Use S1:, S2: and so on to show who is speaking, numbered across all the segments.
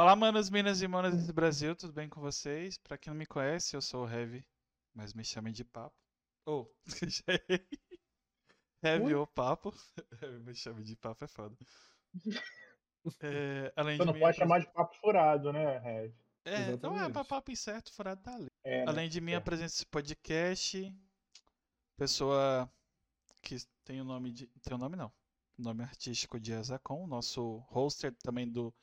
S1: Fala, manos, minas e manas desse Brasil, tudo bem com vocês? Pra quem não me conhece, eu sou o Heavy, mas me chamem de Papo. Ou, oh, já errei. Heavy ou Papo. me chamem de Papo é foda.
S2: É, além Você não pode chamar de Papo Furado, né, Heavy?
S1: É, Exatamente. não é pra Papo Incerto, Furado tá ali. É, né? além de minha é. presença nesse podcast, pessoa que tem o nome de. Tem o nome não. Nome artístico de Azacon, nosso hoster também do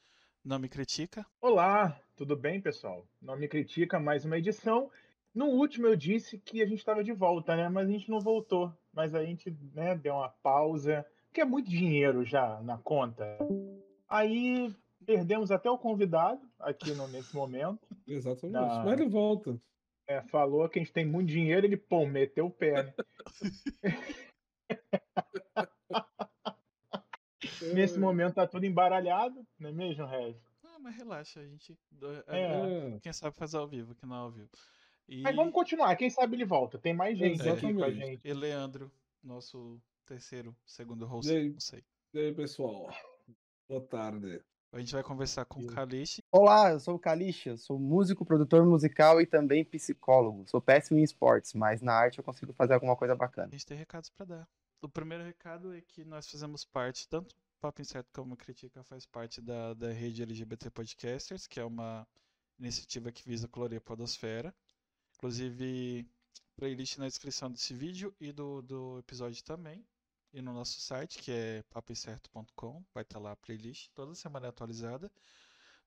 S1: não Me Critica.
S2: Olá, tudo bem, pessoal? Não Me Critica, mais uma edição. No último eu disse que a gente estava de volta, né? Mas a gente não voltou. Mas a gente né, deu uma pausa, que é muito dinheiro já na conta. Aí perdemos até o convidado aqui no, nesse momento.
S3: Exatamente. Na... Mas ele volta.
S2: É, falou que a gente tem muito dinheiro, ele, pô, meteu o pé. Né? Nesse momento tá tudo embaralhado, não é mesmo, Regis?
S1: Ah, mas relaxa, a gente. É. é. Quem sabe faz ao vivo, que não é ao vivo.
S2: E... Mas vamos continuar, quem sabe ele volta. Tem mais gente é, aqui com a gente.
S1: E Leandro, nosso terceiro, segundo host, aí, não sei.
S3: E aí, pessoal? Boa tarde.
S1: A gente vai conversar com o Kalish.
S4: Olá, eu sou o Kalish, eu sou músico, produtor musical e também psicólogo. Sou péssimo em esportes, mas na arte eu consigo fazer alguma coisa bacana.
S1: A gente tem recados para dar. O primeiro recado é que nós fazemos parte, tanto Papo Incerto como Critica faz parte da, da rede LGBT Podcasters, que é uma iniciativa que visa colorir a podosfera. Inclusive, playlist na descrição desse vídeo e do, do episódio também. E no nosso site, que é papoincerto.com, vai estar lá a playlist, toda semana é atualizada.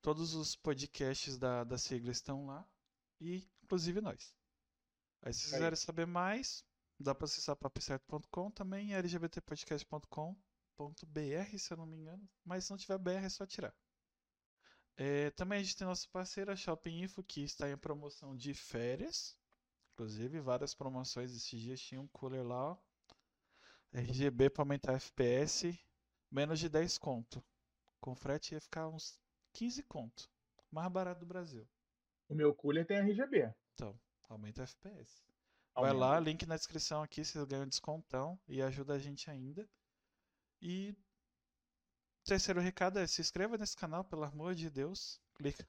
S1: Todos os podcasts da, da sigla estão lá, e inclusive nós. Aí, se quiserem saber mais, dá para acessar papoincerto.com também, lgbtpodcast.com .br, se eu não me engano. Mas se não tiver BR é só tirar. É, também a gente tem nosso parceiro, a Shopping Info, que está em promoção de férias. Inclusive, várias promoções esses dias. Tinha um cooler lá, ó. RGB para aumentar FPS, menos de 10 conto. Com frete ia ficar uns 15 conto. Mais barato do Brasil.
S2: O meu cooler tem RGB.
S1: Então, aumenta FPS. Aumenta. Vai lá, link na descrição aqui, vocês ganham descontão e ajuda a gente ainda. E terceiro recado é se inscreva nesse canal, pelo amor de Deus. Clica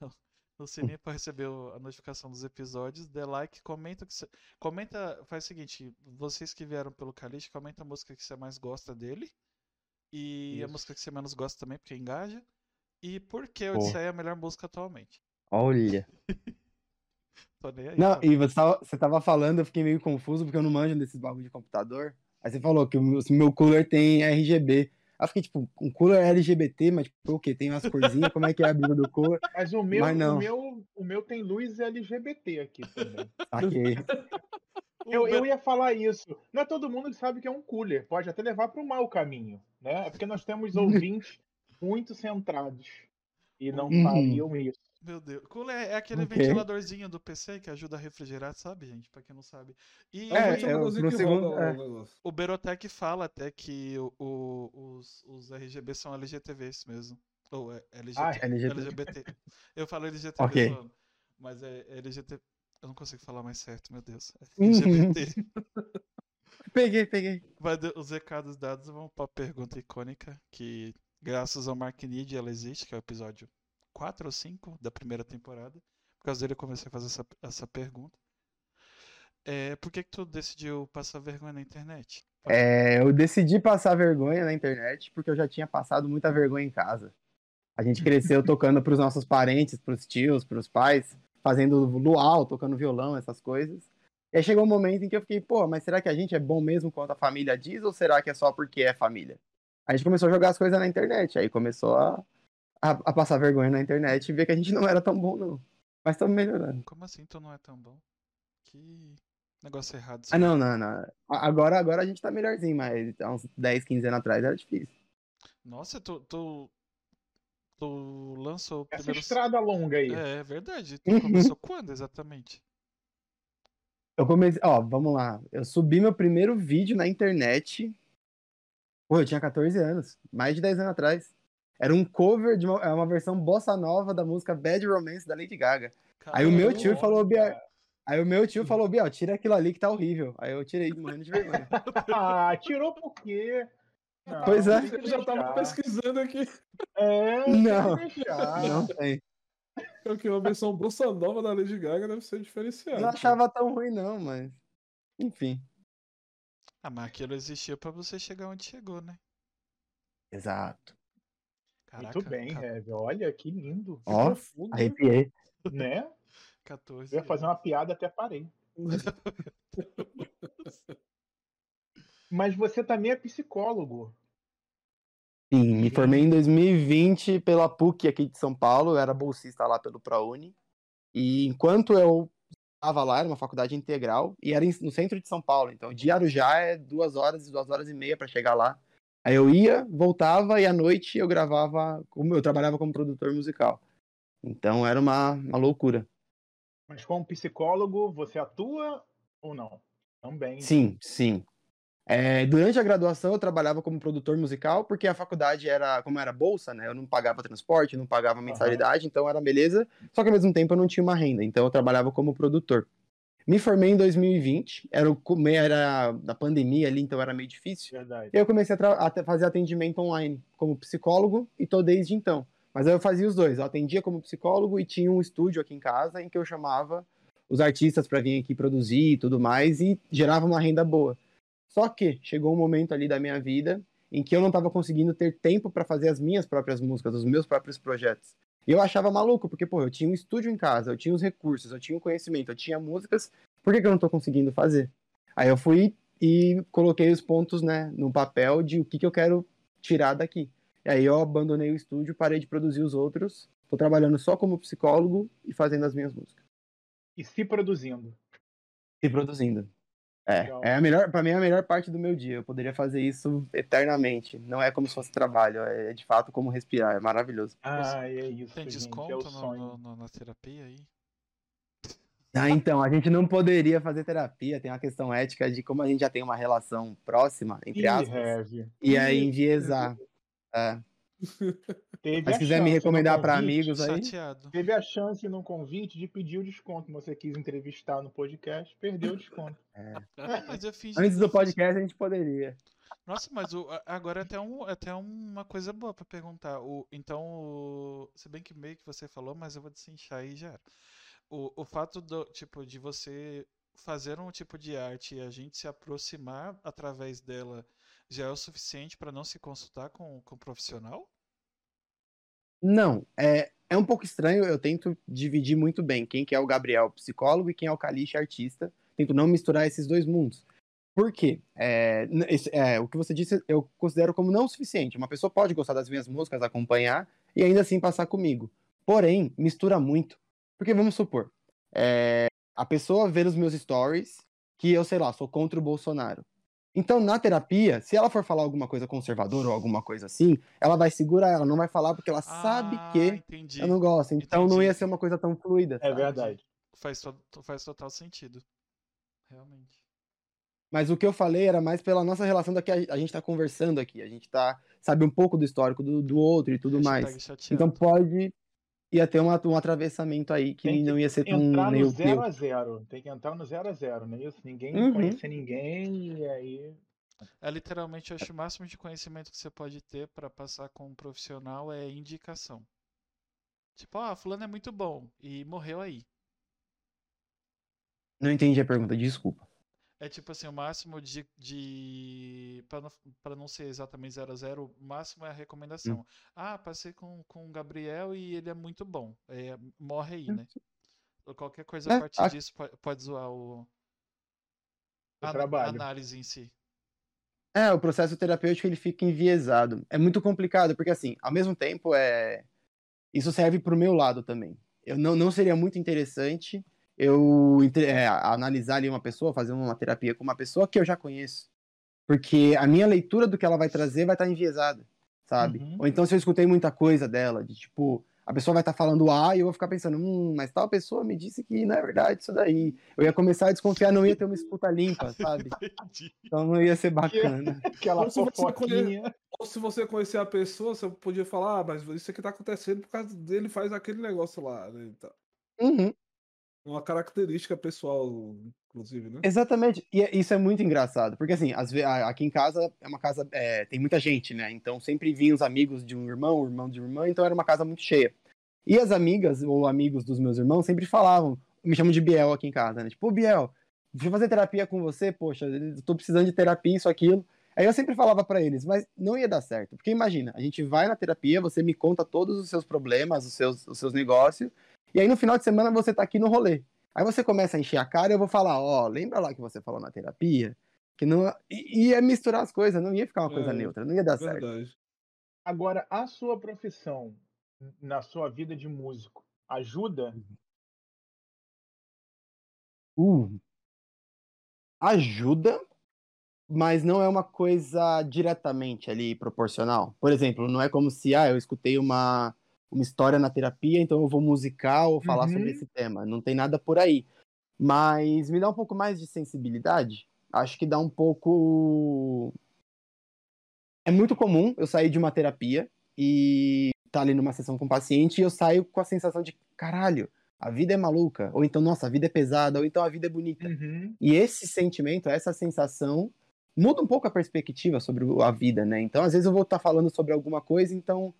S1: no sininho para receber a notificação dos episódios, dê like, comenta que comenta, faz o seguinte, vocês que vieram pelo Calixto, comenta a música que você mais gosta dele e Isso. a música que você menos gosta também, porque engaja. E por que o Odisseia é a melhor música atualmente?
S4: Olha. aí, não, e você tava, você tava falando, eu fiquei meio confuso porque eu não manjo desses bagulho de computador. Aí você falou que o meu, meu cooler tem RGB. Aí eu fiquei tipo, um cooler LGBT, mas tipo, o quê? Tem umas corzinhas? Como é que é a briga do cooler?
S2: Mas o meu, mas o meu, o meu tem luz LGBT aqui também.
S4: Saquei.
S2: Eu, eu ia falar isso. Não é todo mundo que sabe que é um cooler. Pode até levar para o mau caminho, né? É porque nós temos ouvintes muito centrados e não uhum. fariam isso.
S1: Meu Deus. Cooler é aquele okay. ventiladorzinho do PC que ajuda a refrigerar, sabe, gente? Pra quem não sabe. E
S4: é, é, o, segundo,
S1: é. o Berotec fala até que o, o, os, os RGB são LGTVs mesmo. Ou é LGBT, ah, LGBT. LGBT. Eu falo LGTV, okay. mas é LGBT. Eu não consigo falar mais certo, meu Deus. É LGBT.
S4: peguei, peguei.
S1: Mas os recados dados vão pra pergunta icônica que, graças ao Mark Need, ela existe, que é o episódio 4 ou 5 da primeira temporada. Por causa dele eu comecei a fazer essa, essa pergunta. É, por que, que tu decidiu passar vergonha na internet?
S4: É, eu decidi passar vergonha na internet porque eu já tinha passado muita vergonha em casa. A gente cresceu tocando para os nossos parentes, para os tios, para os pais, fazendo luau, tocando violão, essas coisas. E aí chegou um momento em que eu fiquei, pô, mas será que a gente é bom mesmo quanto a família diz ou será que é só porque é família? A gente começou a jogar as coisas na internet, aí começou a, a, a, passar vergonha na internet e ver que a gente não era tão bom, não. Mas estamos melhorando.
S1: Como assim tu não é tão bom? Que negócio errado.
S4: Ah, não, não, não. Agora, agora a gente tá melhorzinho, mas há uns 10, 15 anos atrás era difícil.
S1: Nossa, tu, tu, tu lançou...
S2: Essa primeiro... estrada longa aí.
S1: É, é verdade. Tu começou quando exatamente?
S4: Eu comecei, ó, vamos lá. Eu subi meu primeiro vídeo na internet. Pô, eu tinha 14 anos, mais de 10 anos atrás. Era um cover de uma, é uma versão bossa nova da música Bad Romance da Lady Gaga. Caramba. Aí o meu tio falou, Biel, aí o meu tio falou, Biel, tira aquilo ali que tá horrível. Aí eu tirei morrendo de vergonha.
S2: ah, tirou por quê?
S4: Não, pois é.
S3: Eu já tava pesquisando aqui.
S2: É,
S4: não, não tem.
S3: Porque uma versão bossa nova da Lady Gaga deve ser diferenciada.
S4: Não achava tão ruim, não, mas. Enfim.
S1: Ah, mas aquilo existiu pra você chegar onde chegou, né?
S4: Exato.
S1: Caraca,
S2: Muito bem,
S1: ca-
S2: Heavy. Olha, que lindo.
S3: Que
S4: Ó,
S3: profundo, né?
S4: Arrepiei.
S2: Né?
S1: 14
S2: Eu ia fazer uma piada até parei. Mas você também é psicólogo.
S4: Sim, me formei em 2020 pela PUC aqui de São Paulo, eu era bolsista lá pelo ProUni. E enquanto eu estava lá, era uma faculdade integral, e era no centro de São Paulo. Então, de Arujá é duas horas, duas horas e meia para chegar lá. Aí eu ia, voltava, e à noite eu gravava, como eu trabalhava como produtor musical. Então era uma, uma loucura.
S2: Mas como psicólogo, você atua ou não? Também.
S4: Sim, sim. É, durante a graduação eu trabalhava como produtor musical, porque a faculdade era, como era bolsa, né? Eu não pagava transporte, não pagava mensalidade, então era beleza. Só que ao mesmo tempo eu não tinha uma renda, então eu trabalhava como produtor. Me formei em 2020, era, o era da pandemia ali, então era meio difícil.
S2: Verdade.
S4: Eu comecei a, a fazer atendimento online como psicólogo e tô desde então. Mas aí eu fazia os dois. Eu atendia como psicólogo e tinha um estúdio aqui em casa em que eu chamava os artistas para vir aqui produzir e tudo mais e gerava uma renda boa. Só que chegou um momento ali da minha vida em que eu não estava conseguindo ter tempo para fazer as minhas próprias músicas, os meus próprios projetos. E eu achava maluco, porque, pô, eu tinha um estúdio em casa, eu tinha os recursos, eu tinha o conhecimento, eu tinha músicas, por que, que eu não tô conseguindo fazer? Aí eu fui e coloquei os pontos, né, no papel de o que, que eu quero tirar daqui. E aí eu abandonei o estúdio, parei de produzir os outros, tô trabalhando só como psicólogo e fazendo as minhas músicas.
S2: E se produzindo.
S4: E produzindo. É,
S2: Legal.
S4: é a melhor, para mim é a melhor parte do meu dia. Eu poderia fazer isso eternamente. Não é como se fosse trabalho, é de fato como respirar, é maravilhoso.
S2: Ah, é isso,
S1: Tem
S2: gente.
S1: desconto
S2: é
S1: no- no- no- na terapia aí?
S4: Ah, então, a gente não poderia fazer terapia, tem uma questão ética de como a gente já tem uma relação próxima, entre aspas,
S2: Heavy.
S4: e aí enviesar. É.
S2: Teve
S4: Mas se quiser me recomendar pra
S2: convite-
S4: amigos aí,
S1: Chateado.
S2: Teve a chance no convite de pedir o desconto. Você quis entrevistar no podcast, perdeu o desconto.
S1: Ah, mas eu fingi
S4: antes do
S1: fiz-
S4: podcast a gente poderia.
S1: Nossa, mas o- agora é até, um, é até uma coisa boa pra perguntar. O, então, o- se bem que meio que você falou, mas eu vou desinchar aí já. O, o fato do, tipo, de você fazer um tipo de arte e a gente se aproximar através dela já é o suficiente pra não se consultar com, com o profissional?
S4: Não, é, é um pouco estranho, eu tento dividir muito bem quem que é o Gabriel psicólogo e quem é o Kalish artista. Tento não misturar esses dois mundos. Por quê? É, é, o que você disse eu considero como não suficiente. Uma pessoa pode gostar das minhas músicas, acompanhar e ainda assim passar comigo. Porém, mistura muito. Porque vamos supor, é, a pessoa vê nos meus stories que eu, sei lá, sou contra o Bolsonaro. Então, na terapia, se ela for falar alguma coisa conservadora ou alguma coisa assim, ela vai segurar, ela não vai falar porque ela sabe
S1: Ah,
S4: que
S1: entendi.
S4: eu não gosto. Então não
S1: Entendi.
S4: ia ser uma coisa tão fluida.
S2: É
S4: sabe?
S2: verdade.
S1: Faz, faz total sentido. Realmente.
S4: Mas o que eu falei era mais pela nossa relação da que a, gente tá conversando aqui. A gente tá, sabe um pouco do histórico do, do outro e tudo mais.
S1: chateado.
S4: Então pode ia ter uma, um atravessamento aí que,
S2: que
S4: não ia ser tão
S2: Entrar no
S4: meio
S2: zero a zero. Tem que entrar no zero a zero, não é isso? Ninguém
S4: Uhum.
S2: conhecer ninguém e aí.
S1: É literalmente, eu acho que o máximo de conhecimento que você pode ter pra passar com um profissional é indicação. Tipo, ah, fulano é muito bom e morreu aí.
S4: Não entendi a pergunta, desculpa.
S1: É tipo assim, o máximo de, de para não, pra não ser exatamente 0 a 0, o máximo é a recomendação.
S4: Hum.
S1: Ah, passei com, com o Gabriel e ele é muito bom. É, morre aí, né? Qualquer coisa
S4: É,
S1: a partir
S4: a-
S1: disso pode, pode zoar o,
S2: O
S1: a, a análise em si.
S4: É, o processo terapêutico ele fica enviesado. É muito complicado, porque assim, ao mesmo tempo é isso serve pro meu lado também. Eu não, não seria muito interessante eu é, analisar ali uma pessoa, fazer uma terapia com uma pessoa que eu já conheço. Porque a minha leitura do que ela vai trazer vai estar enviesada, sabe?
S2: Uhum.
S4: Ou então se eu escutei muita coisa dela, de tipo, a pessoa vai estar falando A e eu vou ficar pensando, hum, mas tal pessoa me disse que não é verdade isso daí. Eu ia começar a desconfiar, não ia ter uma escuta limpa, sabe?
S1: Entendi.
S4: Então não ia ser bacana.
S2: Aquela
S3: Ou se. Ou se você conhecer a pessoa, você podia falar, ah, mas isso aqui tá acontecendo por causa dele faz aquele negócio lá, né? Então,
S4: Uhum.
S3: Uma característica pessoal, inclusive, né?
S4: Exatamente. E é- isso é muito engraçado, porque assim, às vezes, aqui em casa é uma casa, é, tem muita gente, né? Então sempre vinham os amigos de um irmão, irmão de uma irmã, então era uma casa muito cheia. E as amigas ou amigos dos meus irmãos sempre falavam, me chamam de Biel aqui em casa, né? Tipo, "Ô, Biel, deixa eu fazer terapia com você, poxa, eu tô precisando de terapia, isso, aquilo. Aí eu sempre falava pra eles, mas não ia dar certo. Porque imagina, a gente vai na terapia, você me conta todos os seus problemas, os seus, os seus negócios, e aí no final de semana você tá aqui no rolê. Aí você começa a encher a cara e eu vou falar, ó, lembra lá que você falou na terapia? Que não. I- Ia misturar as coisas, não ia ficar uma coisa
S3: É,
S4: neutra, não ia dar certo.
S3: Verdade.
S2: Agora, a sua profissão na sua vida de músico ajuda?
S4: Uh, ajuda, mas não é uma coisa diretamente ali proporcional. Por exemplo, não é como se, ah, eu escutei uma, uma história na terapia, então eu vou musicar ou falar
S2: Uhum.
S4: sobre esse tema. Não tem nada por aí. Mas me dá um pouco mais de sensibilidade. Acho que dá um pouco. É muito comum eu sair de uma terapia e tá ali numa sessão com o paciente e eu saio com a sensação de caralho, a vida é maluca, ou então, nossa, a vida é pesada, ou então a vida é bonita.
S2: Uhum.
S4: E esse sentimento, essa sensação, muda um pouco a perspectiva sobre a vida, né? Então, às vezes eu vou estar falando sobre alguma coisa, então,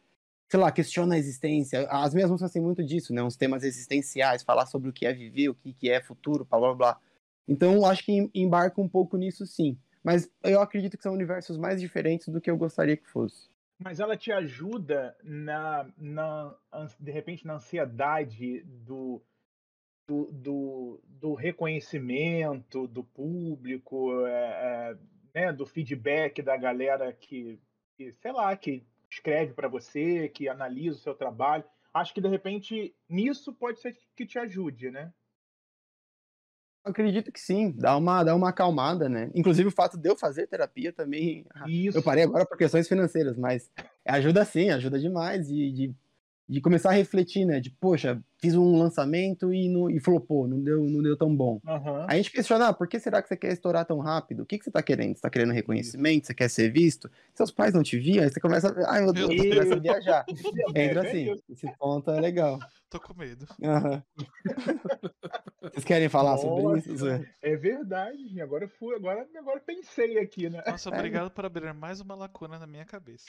S4: sei lá, questiona a existência. As minhas músicas têm muito disso, né? Uns temas existenciais, falar sobre o que é viver, o que é futuro, blá blá blá. Então, acho que em- embarca um pouco nisso, sim. Mas eu acredito que são universos mais diferentes do que eu gostaria que fosse.
S2: Mas ela te ajuda na, na de repente na ansiedade do, do, do, do reconhecimento do público, é, é, né, do feedback da galera que, que, sei lá, que escreve para você, que analisa o seu trabalho. Acho que de repente nisso pode ser que te ajude, né?
S4: Acredito que sim, dá uma, dá uma acalmada, né? Inclusive o fato de eu fazer terapia também.
S2: Isso.
S4: Eu parei agora por questões financeiras, mas ajuda sim, ajuda demais. E de, de começar a refletir, né? De, poxa, fiz um lançamento e, não, e flopou, não deu, não deu tão bom.
S2: Aham.
S4: Aí a gente questiona, ah, por que será que você quer estourar tão rápido? O que, que você tá querendo? Você tá querendo reconhecimento? Você quer ser visto? Seus pais não te viam? Aí você começa a. Ai, meu Deus, você começa a viajar. Entra
S2: É,
S4: assim.
S2: é isso.
S4: Esse ponto é legal.
S1: Tô com medo.
S4: Aham. Vocês querem falar sobre
S2: Nossa,
S4: isso? Zé?
S2: É verdade. Agora eu fui, agora, agora eu pensei aqui, né?
S1: Nossa,
S4: É.
S1: obrigado por abrir mais uma lacuna na minha cabeça.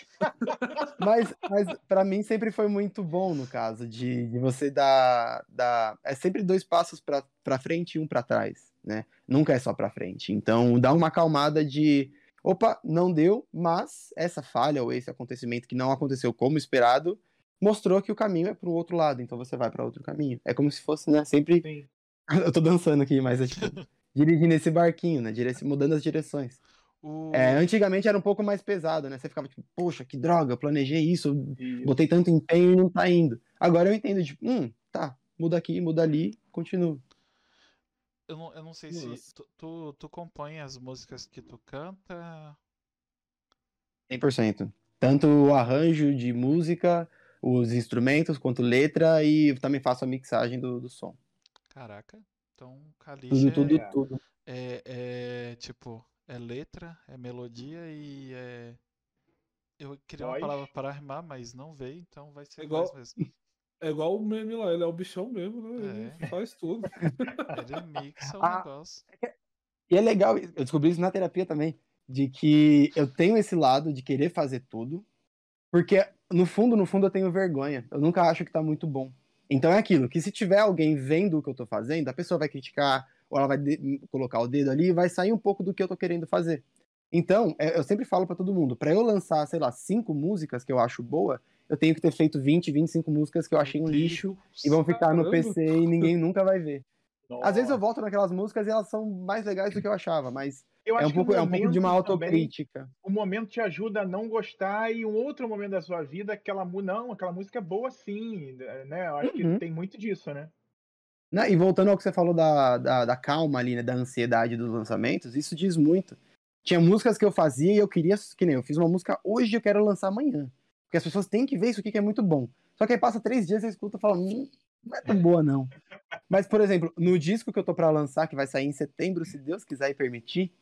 S4: Mas, mas para mim sempre foi muito bom, no caso, de, de você dar, dar. É sempre dois passos pra pra frente e um pra trás, né? Nunca é só pra frente. Então, dá uma acalmada de. Opa, não deu, mas essa falha ou esse acontecimento que não aconteceu como esperado mostrou que o caminho é pro outro lado, então você vai pra outro caminho. É como se fosse, né? Sempre.
S2: Sim.
S4: Eu tô dançando aqui, mas é tipo. Dirigindo esse barquinho, né? direc- Mudando as direções.
S1: O...
S4: É, antigamente era um pouco mais pesado, né? Você ficava tipo, poxa, que droga, eu planejei isso,
S2: Isso.
S4: botei tanto empenho e não tá indo. Agora eu entendo, tipo, hum, tá, muda aqui, muda ali, continua.
S1: Eu não, eu não sei se.
S3: Nossa.
S1: Tu, tu, tu compõe as músicas que tu canta.
S4: 100%. Tanto o arranjo de música, os instrumentos, quanto letra, e eu também faço a mixagem do, do som.
S1: Caraca. Então,
S4: Tudo,
S1: Kalish
S4: tudo,
S2: é-
S4: tudo.
S1: é, é tipo. É letra, é melodia e é. Eu queria uma palavra para rimar, mas não veio, então vai ser
S3: Igual-
S1: voz mesmo.
S3: É igual o meme lá, ele é o bichão mesmo, né? Ele
S1: É.
S3: faz tudo.
S1: Ele mixa o
S4: Ah.
S1: negócio.
S4: E é legal, eu descobri isso na terapia também, de que eu tenho esse lado de querer fazer tudo, porque no fundo, no fundo eu tenho vergonha. Eu nunca acho que tá muito bom. Então é aquilo, que se tiver alguém vendo o que eu tô fazendo, a pessoa vai criticar, ou ela vai colocar o dedo ali e vai sair um pouco do que eu tô querendo fazer. Então, é, eu sempre falo pra todo mundo, pra eu lançar, sei lá, cinco músicas que eu acho boa, eu tenho que ter feito 20, 25 músicas que eu achei um lixo e vão ficar no. PC e ninguém nunca vai ver. Às vezes eu
S2: Nossa.
S4: volto naquelas músicas e elas são mais legais do que eu achava, mas
S2: Eu
S4: é um pouco, é um pouco de uma autocrítica.
S2: o momento te ajuda a não gostar e um outro momento da sua vida aquela não aquela música é boa sim né eu acho
S4: Uhum.
S2: que tem muito disso né
S4: Né, E voltando ao que você falou da, da, da calma ali, né, da ansiedade dos lançamentos, isso diz muito. Tinha músicas que eu fazia e eu queria, que nem eu fiz uma música hoje e eu quero lançar amanhã. Porque as pessoas têm que ver isso aqui que é muito bom. Só que aí passa três dias e você escuta e fala, hum, não é tão boa não. Mas, por exemplo, no disco que eu tô pra lançar, que vai sair em setembro, se Deus quiser e permitir,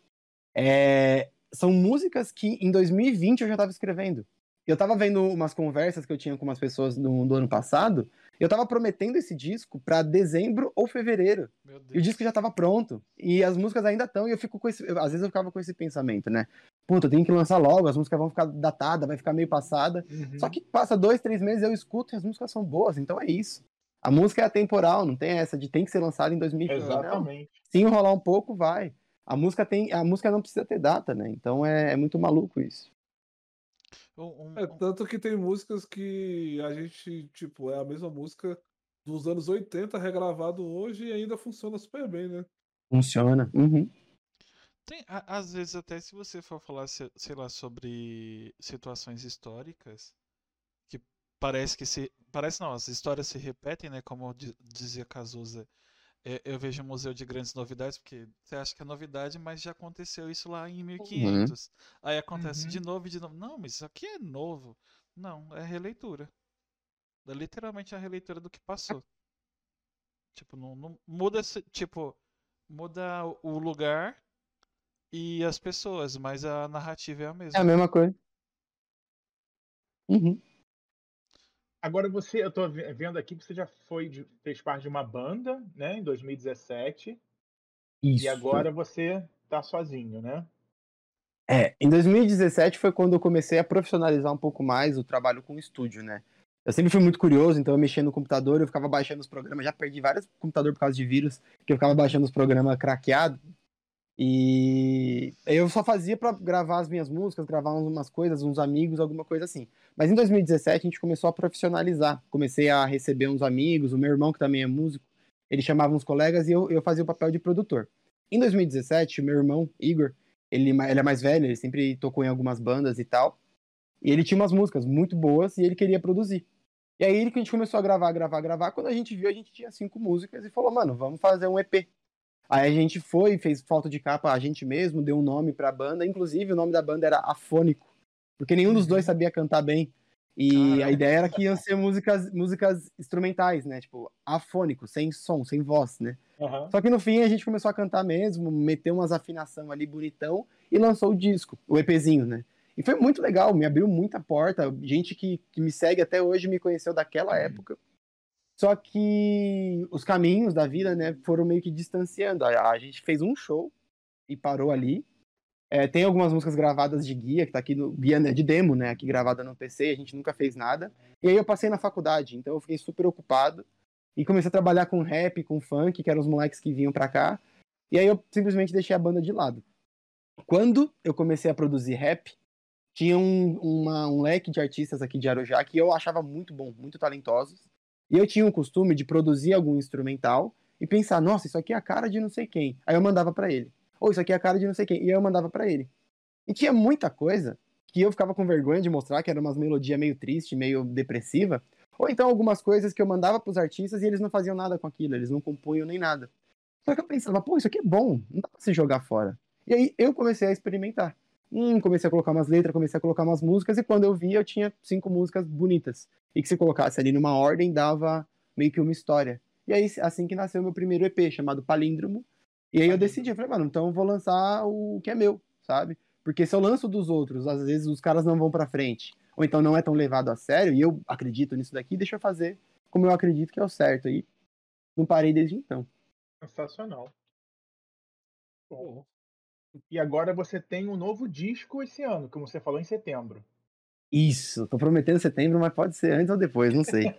S4: é, são músicas que em 2020 eu já tava escrevendo. Eu tava vendo umas conversas que eu tinha com umas pessoas do, do ano passado, eu tava prometendo esse disco pra dezembro ou fevereiro. E o disco já tava pronto. E as músicas ainda estão, e eu fico com esse. eu- às vezes eu ficava com esse pensamento, né? Puta, eu tenho que lançar logo, as músicas vão ficar datadas, vai ficar meio passada.
S2: Uhum.
S4: Só que passa dois, três meses, eu escuto e as músicas são boas, então é isso. A música é atemporal, não tem essa de tem que ser lançada em 2020. Não.
S2: Exatamente.
S4: Se enrolar um pouco, vai. A música tem, a música não precisa ter data, né? Então é, é muito maluco isso.
S3: É, tanto que tem músicas que a gente, tipo, é a mesma música dos anos 80 regravado hoje e ainda funciona super bem, né?
S4: Funciona. Uhum.
S1: Tem, a- às vezes, até se você for falar, se- sei lá, sobre situações históricas, que parece que se. Parece não, as histórias se repetem, né? Como di- dizia Cazuza. É, eu vejo o Museu de Grandes Novidades, porque você acha que é novidade, mas já aconteceu isso lá em 1500. Aí acontece
S2: Uhum.
S1: de novo e de novo. Não, mas isso aqui é novo. Não, é releitura. É literalmente a releitura do que passou. Tipo, não, não muda, tipo, muda o lugar e as pessoas, mas a narrativa é a
S4: É a
S1: mesma.
S4: mesma coisa. Uhum.
S2: Agora você, eu tô ve- vendo aqui que você já foi, de- fez parte de uma banda, né, em 2017,
S4: Isso.
S2: e agora você tá sozinho, né?
S4: É, em 2017 foi quando eu comecei a profissionalizar um pouco mais o trabalho com o estúdio, né? Eu sempre fui muito curioso, então eu mexia no computador, eu ficava baixando os programas, já perdi vários computadores por causa de vírus, que eu ficava baixando os programas craqueados. E eu só fazia pra gravar as minhas músicas, gravar umas coisas, uns amigos, alguma coisa assim. Mas em 2017 a gente começou a profissionalizar. Comecei a receber uns amigos, o meu irmão, que também é músico, ele chamava uns colegas e eu, eu fazia o papel de produtor. Em 2017, o meu irmão, Igor, ele, ma- ele é mais velho, ele sempre tocou em algumas bandas e tal. E ele tinha umas músicas muito boas e ele queria produzir. E aí que a gente começou a gravar, gravar, gravar. Quando a gente viu, a gente tinha cinco músicas e falou, mano, vamos fazer um EP. Aí a gente foi, fez foto de capa a gente mesmo, deu um nome pra banda. Inclusive, o nome da banda era Afônico, porque nenhum dos dois sabia cantar bem. E
S1: Caramba.
S4: a ideia era que iam ser músicas, músicas instrumentais, né? Tipo, afônico, sem som, sem voz, né?
S2: Aham.
S4: Só que no fim a gente começou a cantar mesmo, meteu umas afinação ali bonitão e lançou o disco, o EPzinho, né? E foi muito legal, me abriu muita porta. Gente que, que me segue até hoje me conheceu daquela época. Só que os caminhos da vida, né, foram meio que distanciando. A, a gente fez um show e parou ali. É, tem algumas músicas gravadas de guia, que tá aqui no guia né, de demo, né, aqui gravada no PC, a gente nunca fez nada. E aí eu passei na faculdade, então eu fiquei super ocupado e comecei a trabalhar com rap, com funk, que eram os moleques que vinham pra cá. E aí eu simplesmente deixei a banda de lado. Quando eu comecei a produzir rap, tinha um, uma- um leque de artistas aqui de Arujá que eu achava muito bom, muito talentosos. E eu tinha o costume de produzir algum instrumental e pensar, nossa, isso aqui é a cara de não sei quem. Aí eu mandava pra ele. Ou isso aqui é a cara de não sei quem. E aí eu mandava pra ele. E tinha muita coisa que eu ficava com vergonha de mostrar, que era umas melodias meio triste, meio depressiva. Ou então algumas coisas que eu mandava pros artistas e eles não faziam nada com aquilo, eles não compunham nem nada. Só que eu pensava, pô, isso aqui é bom, não dá pra se jogar fora. E aí eu comecei a experimentar. Hum, comecei a colocar umas letras, comecei a colocar umas músicas, e quando eu vi, eu tinha cinco músicas bonitas. E que se colocasse ali numa ordem, dava meio que uma história. E aí, assim que nasceu meu primeiro EP, chamado Palíndromo. E aí eu decidi, eu falei, mano, então eu vou lançar o que é meu, sabe? Porque se eu lanço dos outros, às vezes os caras não vão pra frente. Ou então não é tão levado a sério, e eu acredito nisso daqui, deixa eu fazer como eu acredito que é o certo. E não parei desde então.
S2: Sensacional.
S3: Pô,
S2: E agora você tem um novo disco esse ano, como você falou em setembro.
S4: Isso, tô prometendo setembro, mas pode ser antes ou depois, não sei.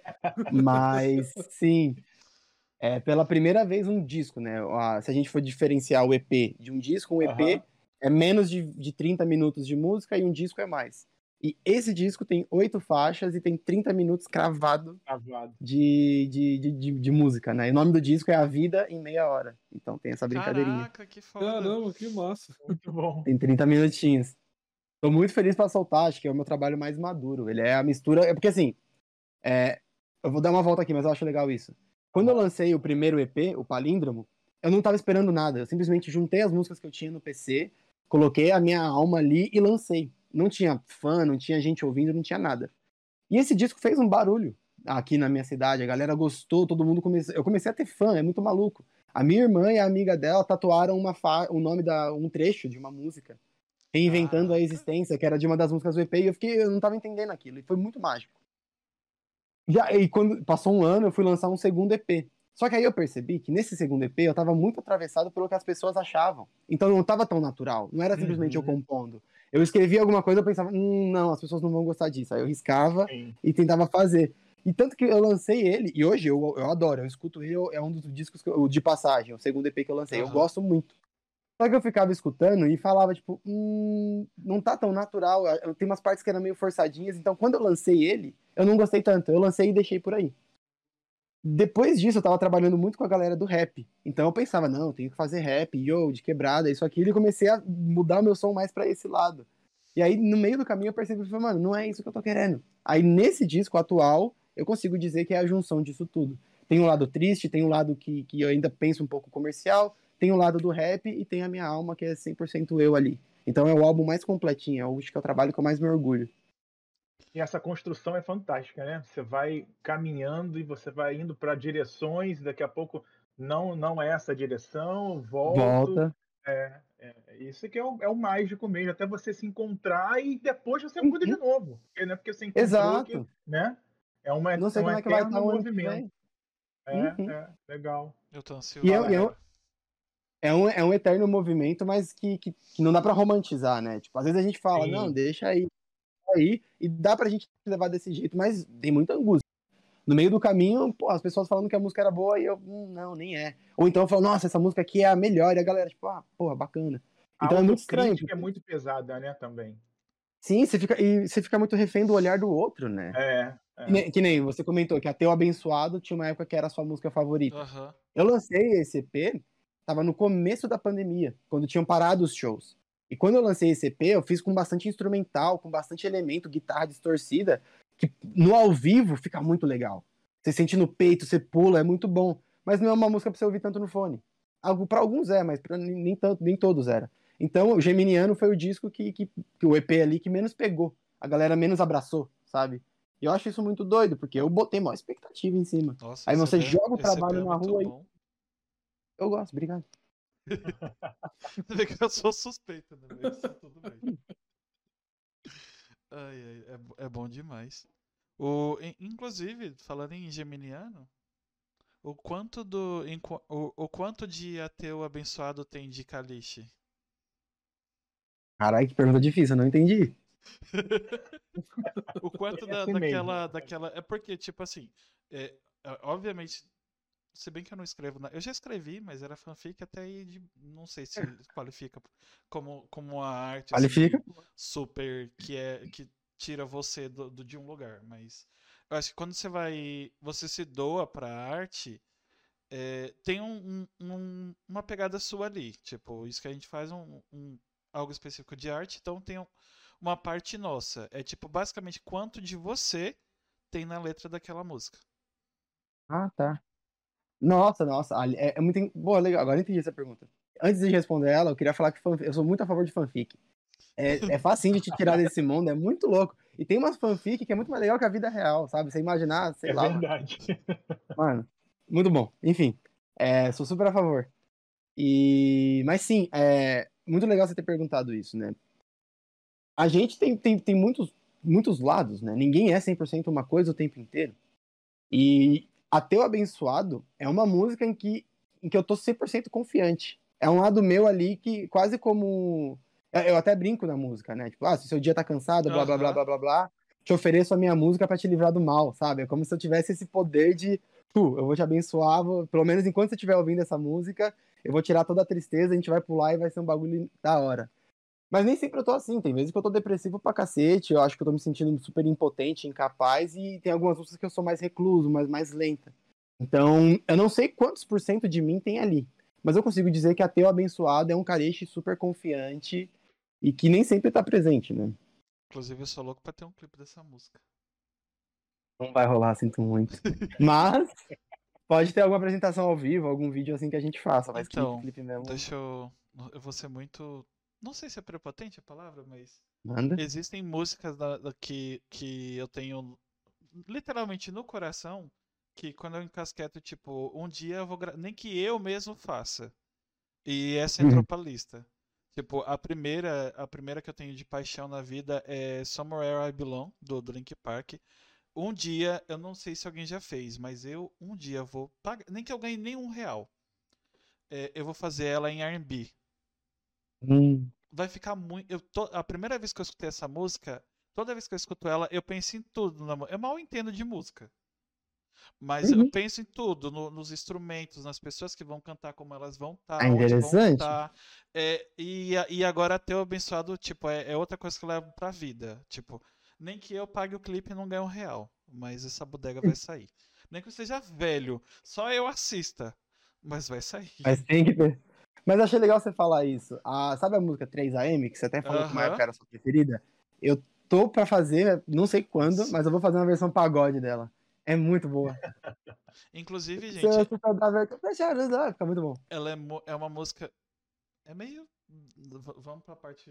S4: mas sim, é pela primeira vez um disco, né? Se a gente for diferenciar o EP de um disco, um EP é menos de, de 30 minutos de música e um disco é mais. E esse disco tem oito faixas e tem 30 minutos cravado
S2: Gravado.
S4: de, de, de, de, de música, né? E o nome do disco é A Vida em Meia Hora. Então tem essa brincadeirinha.
S1: Caraca, que foda.
S3: caramba, que massa.
S2: Muito bom.
S4: Tem 30 minutinhos. Tô muito feliz pra soltar, acho que é o meu trabalho mais maduro. Ele é a mistura. É porque assim, é, eu vou dar uma volta aqui, mas eu acho legal isso. Quando eu lancei o primeiro EP, o Palíndromo, eu não tava esperando nada. Eu simplesmente juntei as músicas que eu tinha no PC, coloquei a minha alma ali e lancei. Não tinha fã, não tinha gente ouvindo, não tinha nada. E esse disco fez um barulho aqui na minha cidade. A galera gostou, todo mundo começou. Eu comecei a ter fã, é muito maluco. A minha irmã e a amiga dela tatuaram uma fa... o nome da um trecho de uma música, reinventando a
S1: Caraca.
S4: existência, que era de uma das músicas do EP, e eu fiquei, eu não tava entendendo aquilo, e foi muito mágico. Já, e quando passou um ano, eu fui lançar um segundo EP. Só que aí eu percebi que nesse segundo EP eu tava muito atravessado pelo que as pessoas achavam. Então não tava tão natural. Não era simplesmente eu
S2: Uhum.
S4: compondo. Eu escrevia alguma coisa, eu pensava, hum, não, as pessoas não vão gostar disso. Aí eu riscava
S2: Sim.
S4: e tentava fazer. E tanto que eu lancei ele, e hoje eu, eu adoro, eu escuto ele, é um dos discos eu- de passagem, o segundo EP que eu lancei. Eu
S1: Aham.
S4: gosto muito. Só que eu ficava escutando e falava, tipo, hum, não tá tão natural. eu- Tem umas partes que eram meio forçadinhas, então quando eu lancei ele, eu não gostei tanto. Eu lancei e deixei por aí. Depois disso, eu tava trabalhando muito com a galera do rap. Então eu pensava, não, eu tenho que fazer rap, yo, de quebrada, isso aqui. E comecei a mudar o meu som mais pra esse lado. E aí, no meio do caminho, eu percebi, falei, mano, não é isso que eu tô querendo. Aí, nesse disco atual, eu consigo dizer que é a junção disso tudo. Tem um lado triste, tem um lado que, que eu ainda penso um pouco comercial, tem o lado do rap e tem a minha alma, que é 100% eu ali. Então é o álbum mais completinho, é o que o trabalho que eu mais me orgulho.
S2: E essa construção é fantástica, né? Você vai caminhando e você vai indo para direções, e daqui a pouco não não é essa direção, volto.
S4: Volta.
S2: É, é, isso que é o, é o mágico mesmo, até você se encontrar e depois você muda de novo. Porque, né? porque você encontrou
S4: Exato.
S2: que, né? É uma
S4: Não sei
S2: é um
S4: como é que vai
S2: eterno
S4: estar o que
S2: movimento.
S4: vem.
S2: É,
S4: Uhum.
S2: é, legal.
S1: Eu tô ansioso.
S4: E eu- eu- É um, é um eterno movimento, mas que, que, que não dá pra romantizar, né? Tipo, às vezes a gente fala,
S2: Sim.
S4: não, deixa aí, aí, e dá pra gente levar desse jeito, mas tem muita angústia. No meio do caminho, pô, as pessoas falando que a música era boa e eu, hum, não, nem é. Ou então eu falo, nossa, essa música aqui é a melhor, e a galera, tipo, ah, porra, bacana. Então
S2: a
S4: é muito estranho.
S2: é muito pesada, né, também.
S4: Sim, você fica, e você fica muito refém do olhar do outro, né?
S2: É, é.
S4: Que, nem, que nem você comentou que Ateu Abençoado tinha uma época que era a sua música favorita.
S1: Aham.
S4: Eu lancei esse EP, tava no começo da pandemia, quando tinham parado os shows. E quando eu lancei esse EP, eu fiz com bastante instrumental, com bastante elemento, guitarra distorcida, que no ao vivo fica muito legal. Você sente no peito, você pula, é muito bom. Mas não é uma música pra você ouvir tanto no fone. Algo para alguns é, mas pra nem, nem tanto, nem todos era. Então, o Geminiano foi o disco que, que, que o EP ali que menos pegou. A galera menos abraçou, sabe? E eu acho isso muito doido, porque eu botei maior expectativa em cima.
S1: Nossa,
S4: Aí você joga o trabalho
S1: é
S4: na rua e-. Eu gosto, obrigado.
S1: Você vê que eu sou suspeito, né? Mas tudo bem. Ai, ai, é, é bom demais. O, in- inclusive, falando em geminiano, o quanto do em o, o quanto de ateu abençoado tem de caliche?
S4: Caralho, que pergunta difícil, eu não entendi.
S1: O quanto
S2: É
S1: da,
S2: assim
S1: daquela, daquela. É porque, tipo assim, é, é, obviamente, se bem que eu não escrevo. na- Eu já escrevi, mas era fanfic até aí de. Não sei se qualifica como, como a arte assim,
S4: Qualifica?
S1: super que é que tira você do, do- de um lugar. Mas eu acho que quando você vai. Você se doa pra arte. é, tem um- um- um- uma pegada sua ali. Tipo, isso que a gente faz um, um- algo específico de arte, então tem um- uma parte nossa. É tipo, basicamente, quanto de você tem na letra daquela música.
S4: Ah, tá. Nossa, nossa. É, é muito. Boa, legal. Agora eu entendi essa pergunta. Antes de responder ela, eu queria falar que fanfic- eu sou muito a favor de fanfic. É, é facinho de te tirar desse mundo, é muito louco. E tem umas fanfic que é muito mais legal que a vida real, sabe? Você imaginar, sei
S2: É
S4: lá, mano.
S2: verdade.
S4: Mano, muito bom. Enfim, é, sou super a favor. E, mas sim, é muito legal você ter perguntado isso, né? A gente tem, tem, tem muitos, muitos lados, né? Ninguém é 100% uma coisa o tempo inteiro. E Ateu Abençoado é uma música em que, em que eu tô 100% confiante. É um lado meu ali que quase como... eu- até brinco na música, né? Tipo, ah, se seu dia tá cansado, blá, blá, blá,
S1: Aham.
S4: blá, blá, blá, te ofereço a minha música pra te livrar do mal, sabe? É como se eu tivesse esse poder de tu, eu vou te abençoar, vou- pelo menos enquanto você estiver ouvindo essa música, eu vou tirar toda a tristeza, a gente vai pular e vai ser um bagulho da hora. Mas nem sempre eu tô assim, tem vezes que eu tô depressivo pra cacete, eu acho que eu tô me sentindo super impotente, incapaz, e tem algumas músicas que eu sou mais recluso, mas mais lenta. Então, eu não sei quantos por cento de mim tem ali, mas eu consigo dizer que Ateu Abençoado é um careche super confiante e que nem sempre tá presente, né?
S1: Inclusive, eu sou louco pra ter um clipe dessa música.
S4: Não vai rolar, sinto muito. Mas pode ter alguma apresentação ao vivo, algum vídeo assim que a gente faça. Mas
S1: Então,
S4: clipe, mesmo.
S1: Deixa eu. Eu vou ser muito. Não sei se é prepotente a palavra, mas.
S4: Manda.
S1: Existem músicas da, da- que, que eu tenho literalmente no coração que quando eu encasqueto, tipo, um dia eu vou. Nem que eu mesmo faça. E essa
S4: Uhum.
S1: entrou pra lista. Tipo, a primeira, a primeira que eu tenho de paixão na vida é Somewhere I Belong, do, do Link Park. Um dia, eu não sei se alguém já fez, mas eu um dia vou pagar. Nem que eu ganhe nem um real. É, eu vou fazer ela em R&B.
S4: Hum,
S1: vai ficar muito. Eu tô... A primeira vez que eu escutei essa música, toda vez que eu escuto ela, eu penso em tudo. na Eu mal entendo de música. Mas eu
S4: Uhum.
S1: penso em tudo, no- nos instrumentos, nas pessoas que vão cantar, como elas vão estar, onde vão
S4: interessante.
S1: estar. É, e, e agora ter o abençoado, tipo, é, é outra coisa que eu levo pra vida. Tipo, nem que eu pague o clipe e não ganhe um real. Mas essa bodega vai sair. Nem que eu seja velho, só eu assista. Mas vai sair.
S4: Mas tem que ter. Mas eu achei legal você falar isso. Ah, sabe a música 3AM, que você até falou que uma época era a sua preferida? Eu tô pra fazer, não sei quando, mas eu vou fazer uma versão pagode dela. É muito boa.
S1: Inclusive, gente,
S4: ficar muito bom.
S1: ela é, é uma música. É meio. Vamos pra parte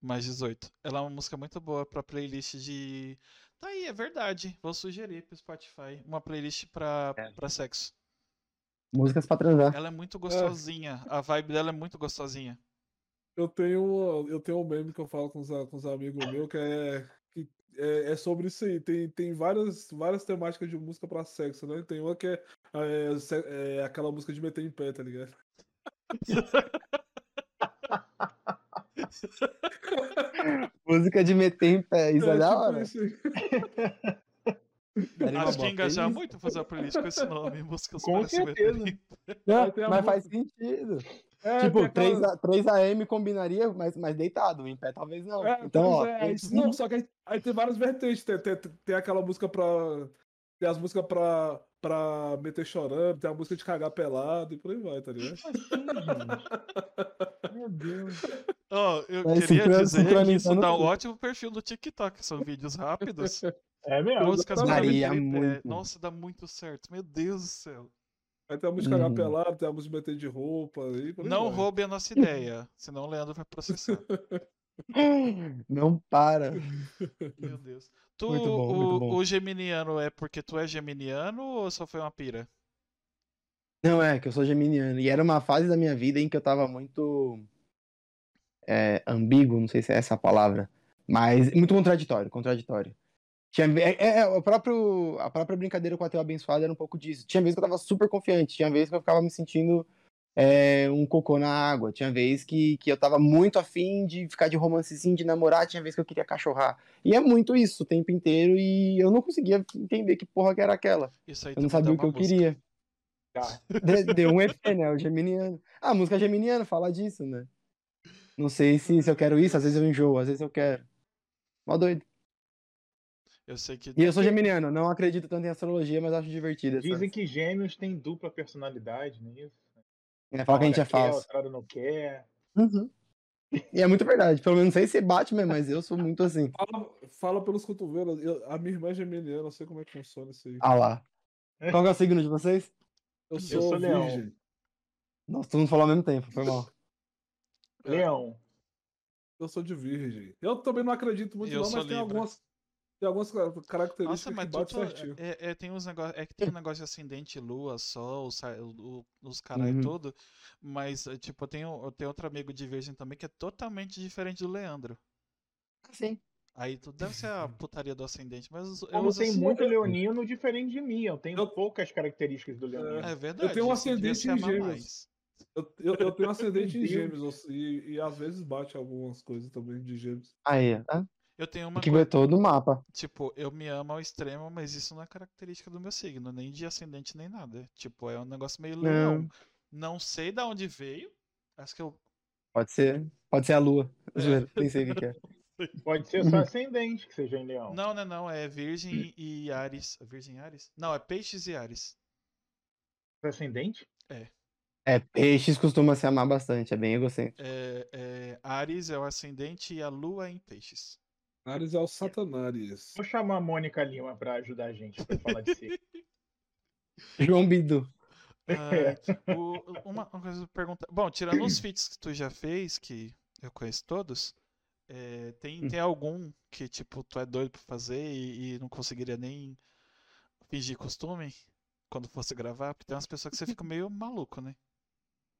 S1: mais 18. Ela é uma música muito boa pra playlist de. Tá aí, é verdade. Vou sugerir pro Spotify. Uma playlist pra,
S4: É.
S1: pra sexo.
S4: Músicas pra transar.
S1: Ela é muito gostosinha. A vibe dela é muito gostosinha.
S3: Eu tenho, eu tenho um meme que eu falo com os, com os amigos meus que é, que é, é sobre isso aí. Tem, tem várias, várias temáticas de música pra sexo, né? Tem uma que é, é, é aquela música de meter em pé, tá ligado?
S4: Música de meter em pé, isso é, da
S3: tipo
S4: hora.
S3: isso
S1: Acho que engajar
S4: playlist.
S1: muito fazer a playlist com esse nome. Músicas
S2: Com
S1: para
S2: certeza.
S4: Não, mas
S3: música-
S4: faz sentido.
S3: É,
S4: tipo,
S3: aquela-
S4: 3, a, 3 AM combinaria, mas, mas deitado. Em pé talvez não.
S3: É,
S4: então, ó.
S3: é, aí- não, só que aí, aí tem várias vertentes. Tem, tem, tem aquela música pra. Tem as músicas pra, pra meter chorando, tem a música de cagar pelado e por aí vai, tá ligado?
S2: Meu Deus.
S1: Ó, eu
S4: Vai
S1: queria dizer que isso dá um ótimo perfil do TikTok. São vídeos rápidos.
S2: É mesmo.
S1: músicas em pé.
S4: muito.
S1: Nossa, dá muito certo. Meu Deus do céu.
S3: Aí tem a música
S4: Uhum.
S3: pelado, tem a música de meter de roupa aí
S1: Não
S3: vai.
S1: roube a nossa ideia, senão o Leandro vai processar.
S4: Não para.
S1: Meu Deus. Tu,
S4: Muito bom,
S1: o,
S4: muito bom.
S1: o geminiano é porque tu é geminiano ou só foi uma pira?
S4: Não, é, que eu sou geminiano. E era uma fase da minha vida em que eu tava muito. É, ambíguo, não sei se é essa a palavra. Mas muito contraditório, contraditório. Tinha, ve- é, é, o próprio, a própria brincadeira com o ateu abençoado era um pouco disso. Tinha vezes que eu tava super confiante, tinha vezes que eu ficava me sentindo é, um cocô na água, tinha vezes que, que eu tava muito afim de ficar de romancezinho, de namorar, tinha vezes que eu queria cachorrar. E é muito isso o tempo inteiro e eu não conseguia entender que porra que era aquela.
S1: Isso aí
S4: Eu não sabia o que eu
S1: música.
S4: queria. De- Deu um EP, né? O geminiano. Ah, a música geminiano fala disso, né? Não sei se, se eu quero isso, às vezes eu enjoo, às vezes eu quero. Mó doido.
S1: Eu sei que.
S4: E eu sou geminiano, não acredito tanto em astrologia, mas acho divertido.
S2: Dizem que gêmeos têm dupla personalidade, não é isso?
S4: É, fala que a gente é
S2: quer,
S4: falso.
S2: hora não quer.
S4: Uhum. E é muito verdade. Pelo menos não sei se bate mesmo, mas eu sou muito assim.
S3: Fala, fala pelos cotovelos. Eu- a minha irmã é geminiana, eu sei como é que funciona isso aí.
S4: Ah lá. Qual que é o signo de vocês?
S3: Eu
S2: Eu
S3: sou,
S2: sou leão.
S3: virgem.
S4: Nossa, todo mundo falou ao mesmo tempo, foi mal.
S2: Leão.
S3: Eu sou de virgem. Eu também não acredito muito,
S1: Eu
S3: não,
S1: sou
S3: mas tem algumas, tem algumas ca- características
S1: Nossa, mas
S3: que batem certinho.
S1: é, é, tem uns negócios, é que tem um negócio de ascendente, lua, sol, o- o- os caralho
S4: Uhum.
S1: tudo, mas é, tipo, eu tenho, eu tenho outro amigo de virgem também que é totalmente diferente do Leandro.
S4: Sim.
S1: Aí tu deve ser a putaria do ascendente, mas eu
S2: Como tem
S1: assim-
S2: muito leonino diferente de mim. Eu tenho
S3: Eu-
S2: poucas características do leonino.
S1: É verdade.
S3: tenho um ascendente em gêmeos.
S1: mais.
S3: Eu, eu, eu tenho ascendente em gêmeos eu- e, e às vezes bate algumas coisas também de gêmeos.
S4: Aí, tá?
S1: Eu tenho uma
S4: que
S1: coisa,
S4: ver todo o mapa.
S1: tipo, eu me amo ao extremo, mas isso não é característica do meu signo, nem de ascendente nem nada. Tipo, é um negócio meio leão.
S4: Não,
S1: Não sei da onde veio. Acho que eu
S4: pode ser. Pode ser a lua.
S1: É.
S4: Nem sei o que é.
S2: Pode ser só ascendente que seja em leão.
S1: Não, não, não. É Virgem e Ares. Virgem e Ares? Não, é Peixes e Ares.
S2: Ascendente?
S4: É, peixes costuma se amar bastante, é bem egocêntrico.
S1: É, é, Ares é o ascendente e a Lua é em Peixes.
S3: Ares é o Satanares.
S2: Vou chamar a Mônica Lima pra ajudar a gente pra falar de si.
S4: João Bidu.
S1: Ai, o- uma, uma coisa pra perguntar. Bom, tirando os feats que tu já fez, que eu conheço todos, é, tem,
S4: Hum.
S1: tem algum que, tipo, tu é doido pra fazer e, e não conseguiria nem fingir costume quando fosse gravar? Porque tem umas pessoas que você fica meio maluco, né?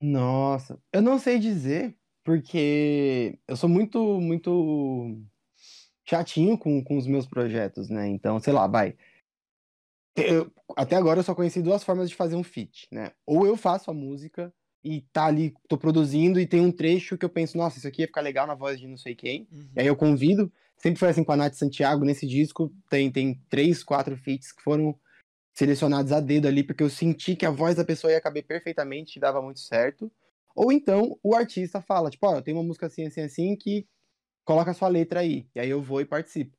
S4: Nossa, eu não sei dizer, porque eu sou muito, muito chatinho com, com os meus projetos, né? Então, sei lá, vai. Eu- até agora eu só conheci duas formas de fazer um feat, né? Ou eu faço a música, e tá ali, tô produzindo e tem um trecho que eu penso, nossa, isso aqui ia ficar legal na voz de não sei quem.
S1: Uhum.
S4: E aí eu convido. Sempre foi assim com a Nath Santiago, nesse disco tem, tem três, quatro feats que foram selecionados a dedo ali, porque eu senti que a voz da pessoa ia caber perfeitamente e dava muito certo. Ou então o artista fala, tipo, ó, eu tenho uma música assim, assim, assim, que coloca a sua letra aí. E aí eu vou e participo.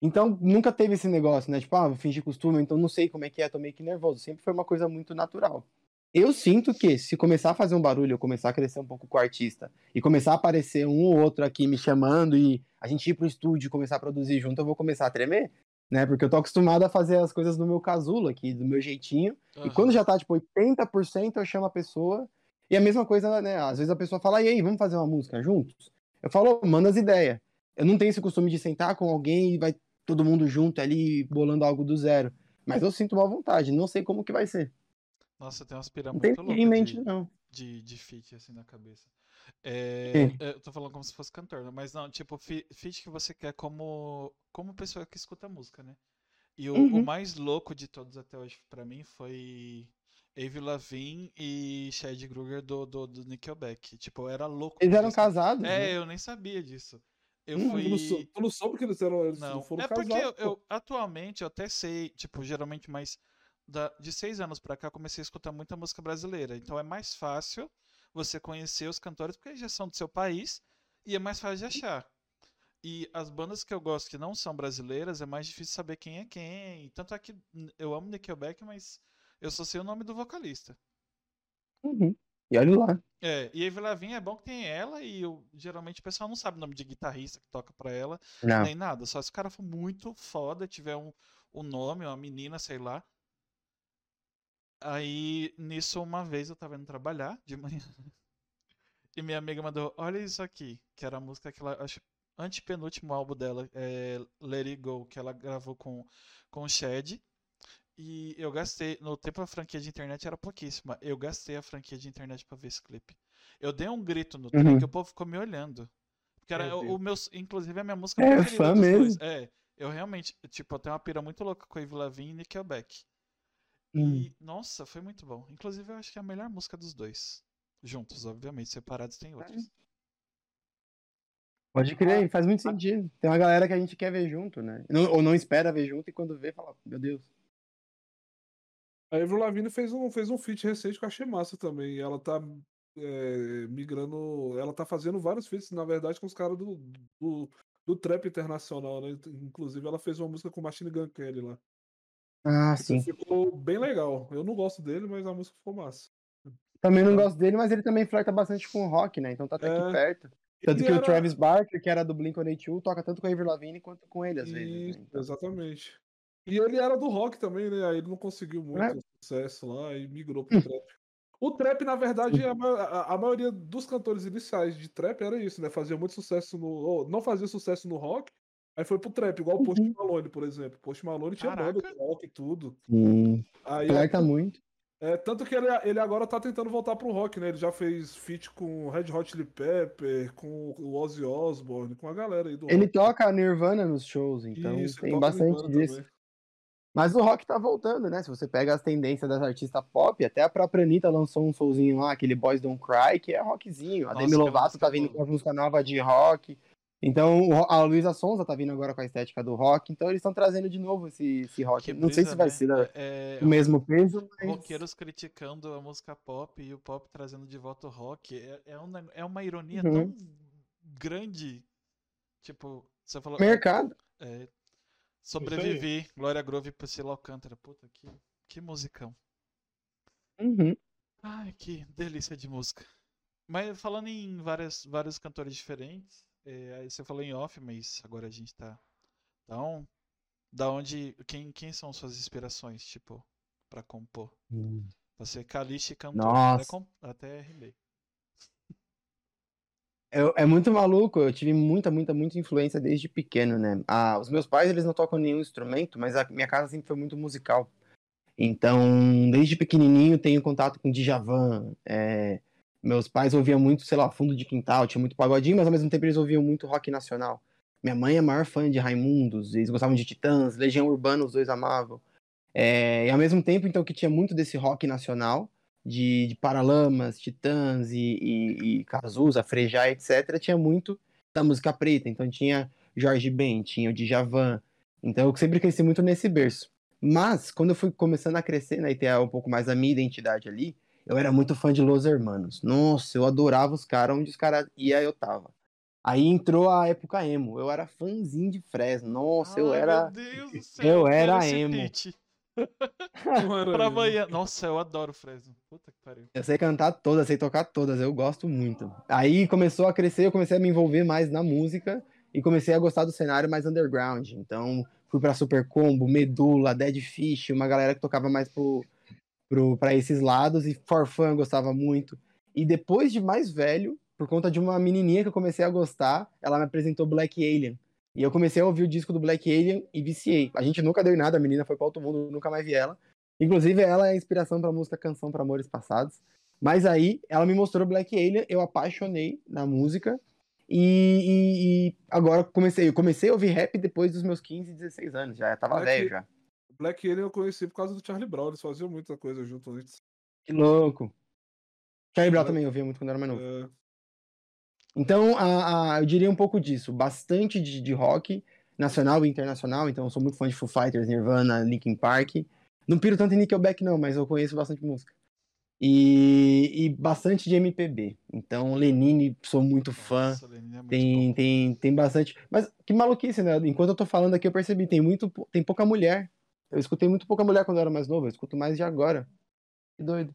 S4: Então, nunca teve esse negócio, né? Tipo, ah, vou fingir costume, então não sei como é que é, tô meio que nervoso. Sempre foi uma coisa muito natural. Eu sinto que se começar a fazer um barulho, eu começar a crescer um pouco com o artista e começar a aparecer um ou outro aqui me chamando e a gente ir pro estúdio e começar a produzir junto, eu vou começar a tremer, né? Porque eu tô acostumado a fazer as coisas no meu casulo aqui, do meu jeitinho. E
S1: Aham.
S4: quando já tá, tipo, 80%, eu chamo a pessoa. E a mesma coisa, né? Às vezes a pessoa fala, e aí, vamos fazer uma música juntos? Eu falo, manda as ideias. Eu não tenho esse costume de sentar com alguém e vai todo mundo junto ali, bolando algo do zero. Mas eu sinto uma vontade, não sei como que vai ser.
S1: Nossa, tem umas pira
S4: Não tem
S1: muito
S4: em
S1: loucas
S4: mente,
S1: de,
S4: não.
S1: de, de feat assim na cabeça. É, é, eu tô falando como se fosse cantor, né? mas não, tipo, feat que você quer como, como pessoa que escuta música, né? E o, o
S4: Uhum.
S1: mais louco de todos até hoje pra mim foi Avril Lavigne e Chad Kruger do, do, do Nickelback. Tipo, eu era louco.
S4: Eles eram
S1: isso.
S4: casados,
S1: É,
S4: né?
S1: eu nem sabia disso. Eu
S4: Hum,
S1: fui.
S3: Tu não, não soube que eles, eram, eles
S1: Não,
S3: foram
S1: é porque eu,
S3: casados,
S1: eu- atualmente eu até sei, tipo, geralmente mais da- de seis anos pra cá eu comecei a escutar muita música brasileira. Então é mais fácil você conhecer os cantores porque eles já são do seu país e é mais fácil de achar. E as bandas que eu gosto que não são brasileiras é mais difícil saber quem é quem. Tanto é que eu amo Nickelback, mas eu só sei o nome do vocalista.
S4: Uhum. E olha lá.
S1: É, e Avril Lavigne é bom que tem ela e eu- geralmente o pessoal não sabe o nome de guitarrista que toca pra ela.
S4: Não.
S1: Nem nada, só se o cara for muito foda, tiver um, um nome, uma menina, sei lá. Aí, nisso, uma vez eu tava indo trabalhar de manhã. E minha amiga mandou, olha isso aqui, que era a música que ela, acho, antepenúltimo álbum dela, é Let It Go, que ela gravou com, com o Shed. E eu gastei, no tempo a franquia de internet era pouquíssima, eu gastei a franquia de internet pra ver esse clipe. Eu dei um grito no trem
S4: Uhum.
S1: que o povo ficou me olhando. Porque era
S2: Meu
S1: o, o meu, inclusive a minha música
S4: É,
S1: preferida
S4: fã
S1: dos dois.
S4: mesmo.
S1: É, eu realmente, tipo, eu tenho uma pira muito louca com a Avril Lavigne e Nickelback.
S4: Hum.
S1: E, nossa, foi muito bom. Inclusive, eu acho que é a melhor música dos dois. Juntos, obviamente. Separados tem outros.
S4: Pode
S1: Ah,
S4: crer, faz muito sentido. Tem uma galera que a gente quer ver junto, né? Não- ou não espera ver junto e quando vê, fala, meu Deus.
S3: A Avril Lavigne fez um, fez um feat recente que eu achei massa também. e Ela tá é, migrando. Ela tá fazendo vários feats, na verdade, com os caras do, do, do trap internacional, né? Inclusive, ela fez uma música com Machine Gun Kelly lá.
S4: Ah,
S3: Então
S4: sim.
S3: ficou bem legal. Eu não gosto dele, mas a música ficou massa.
S4: Também não gosto dele, mas ele também flerta bastante com o rock, né? Então tá até
S3: É.
S4: aqui perto. Tanto
S3: Ele
S4: que o
S3: era-
S4: Travis Barker, que era do Blink-182, toca tanto com a Avril Lavigne quanto com ele, às vezes. Né? Então,
S3: Exatamente. E ele era do rock também, né? Aí ele não conseguiu muito
S4: É.
S3: sucesso lá e migrou pro trap. O trap, na verdade, a, ma- a- a maioria dos cantores iniciais de trap era isso, né? Fazia muito sucesso no. ou não fazia sucesso no rock, aí foi pro trap, igual o Post
S4: Uhum.
S3: Malone, por exemplo. Post Malone tinha banda de rock e tudo.
S4: sim,
S3: Aí,
S4: flerta muito.
S3: é, tanto que ele, ele agora tá tentando voltar pro rock, né? Ele já fez feat com Red Hot Chili Pepper, com o Ozzy Osbourne, com a galera aí do
S4: Ele
S3: rock.
S4: toca Nirvana nos shows, então
S3: Isso,
S4: tem bastante disso.
S3: também.
S4: Mas o rock tá voltando, né? Se você pega as tendências das artistas pop, até a própria Anitta lançou um soulzinho lá, aquele Boys Don't Cry, que é rockzinho. A
S1: Nossa,
S4: Demi Lovato tá
S1: é
S4: vindo com uma música nova de rock. Então, a Luísa Sonza tá vindo agora com a estética do rock. Então, eles estão trazendo de novo esse, esse rock.
S1: Que
S4: Não sei se vai
S1: né?
S4: ser da-
S1: É,
S4: o mesmo peso, mas...
S1: roqueiros criticando a música pop e o pop trazendo de volta o rock. É, é, um neg- é uma ironia
S4: Uhum.
S1: tão grande. Tipo, você falou.
S4: Mercado.
S1: É, sobrevivi, Glória Groove e Priscila Alcântara. Puta, que, que musicão.
S4: Uhum.
S1: Ai, que delícia de música. Mas falando em várias, vários cantores diferentes, é, você falou em off, mas agora a gente tá. Então, da onde. Quem, quem são suas inspirações, tipo, pra compor? Você é Kalish e cantor.
S4: Nossa.
S1: Até, até rimei.
S4: É, é muito maluco, eu tive muita, muita, muita influência desde pequeno, né? Ah, os meus pais, eles não tocam nenhum instrumento, mas a minha casa sempre foi muito musical. Então, desde pequenininho, tenho contato com Djavan. é, meus pais ouviam muito, sei lá, fundo de quintal, tinha muito pagodinho, mas ao mesmo tempo eles ouviam muito rock nacional. Minha mãe é maior fã de Raimundos, eles gostavam de Titãs, Legião Urbana, os dois amavam. É, e ao mesmo tempo, então, que tinha muito desse rock nacional, de, de Paralamas, Titãs e, e, e Cazuza, Frejá, etc., tinha muito da música preta. Então tinha Jorge Ben, tinha o Djavan. Então eu sempre cresci muito nesse berço. Mas, quando eu fui começando a crescer, né, e ter um pouco mais a minha identidade ali, eu era muito fã de Los Hermanos. Nossa, eu adorava os caras, onde os caras iam, eu tava. Aí entrou a época emo. Eu era fãzinho de Fresno. Nossa, eu
S1: Ai,
S4: era.
S1: Meu Deus do céu,
S4: eu era emo.
S1: pitch. Pra
S3: eu.
S1: amanhã. Nossa, eu adoro Fresno. Puta que pariu.
S4: Eu sei cantar todas, sei tocar todas, eu gosto muito. Aí começou a crescer, eu comecei a me envolver mais na música e comecei a gostar do cenário mais underground. Então, fui pra Super Combo, Medula, Dead Fish, uma galera que tocava mais pro, pro, pra esses lados, e Forfan eu gostava muito. E depois de mais velho, por conta de uma menininha que eu comecei a gostar, ela me apresentou Black Alien. E eu comecei a ouvir o disco do Black Alien e viciei. A gente nunca deu em nada, a menina foi pra outro mundo, nunca mais vi ela. Inclusive, ela é a inspiração pra música Canção para Amores Passados. Mas aí, ela me mostrou Black Alien, eu apaixonei na música. E, e- e agora comecei, eu comecei a ouvir rap depois dos meus 15, 16 anos. Já tava
S3: Black-
S4: velho já.
S3: Black Alien eu conheci por causa do Charlie Brown, eles faziam muita coisa junto antes.
S4: Que louco. Charlie Brown
S3: Mas-
S4: também eu ouvia muito quando era mais novo.
S3: É,
S4: Então, a, a- eu diria um pouco disso. Bastante de, de rock, nacional e internacional. Então, eu sou muito fã de Foo Fighters, Nirvana, Linkin Park. Não piro tanto em Nickelback, não, mas eu conheço bastante música. E, e bastante de MPB. Então, Lenine, sou muito fã.
S1: Nossa, é muito
S4: Tem,
S1: bom.
S4: tem, tem bastante. Mas que maluquice, né? Enquanto eu tô falando aqui, eu percebi, tem muito, tem pouca mulher. Eu escutei muito pouca mulher quando eu era mais novo, eu escuto mais de agora. Que doido.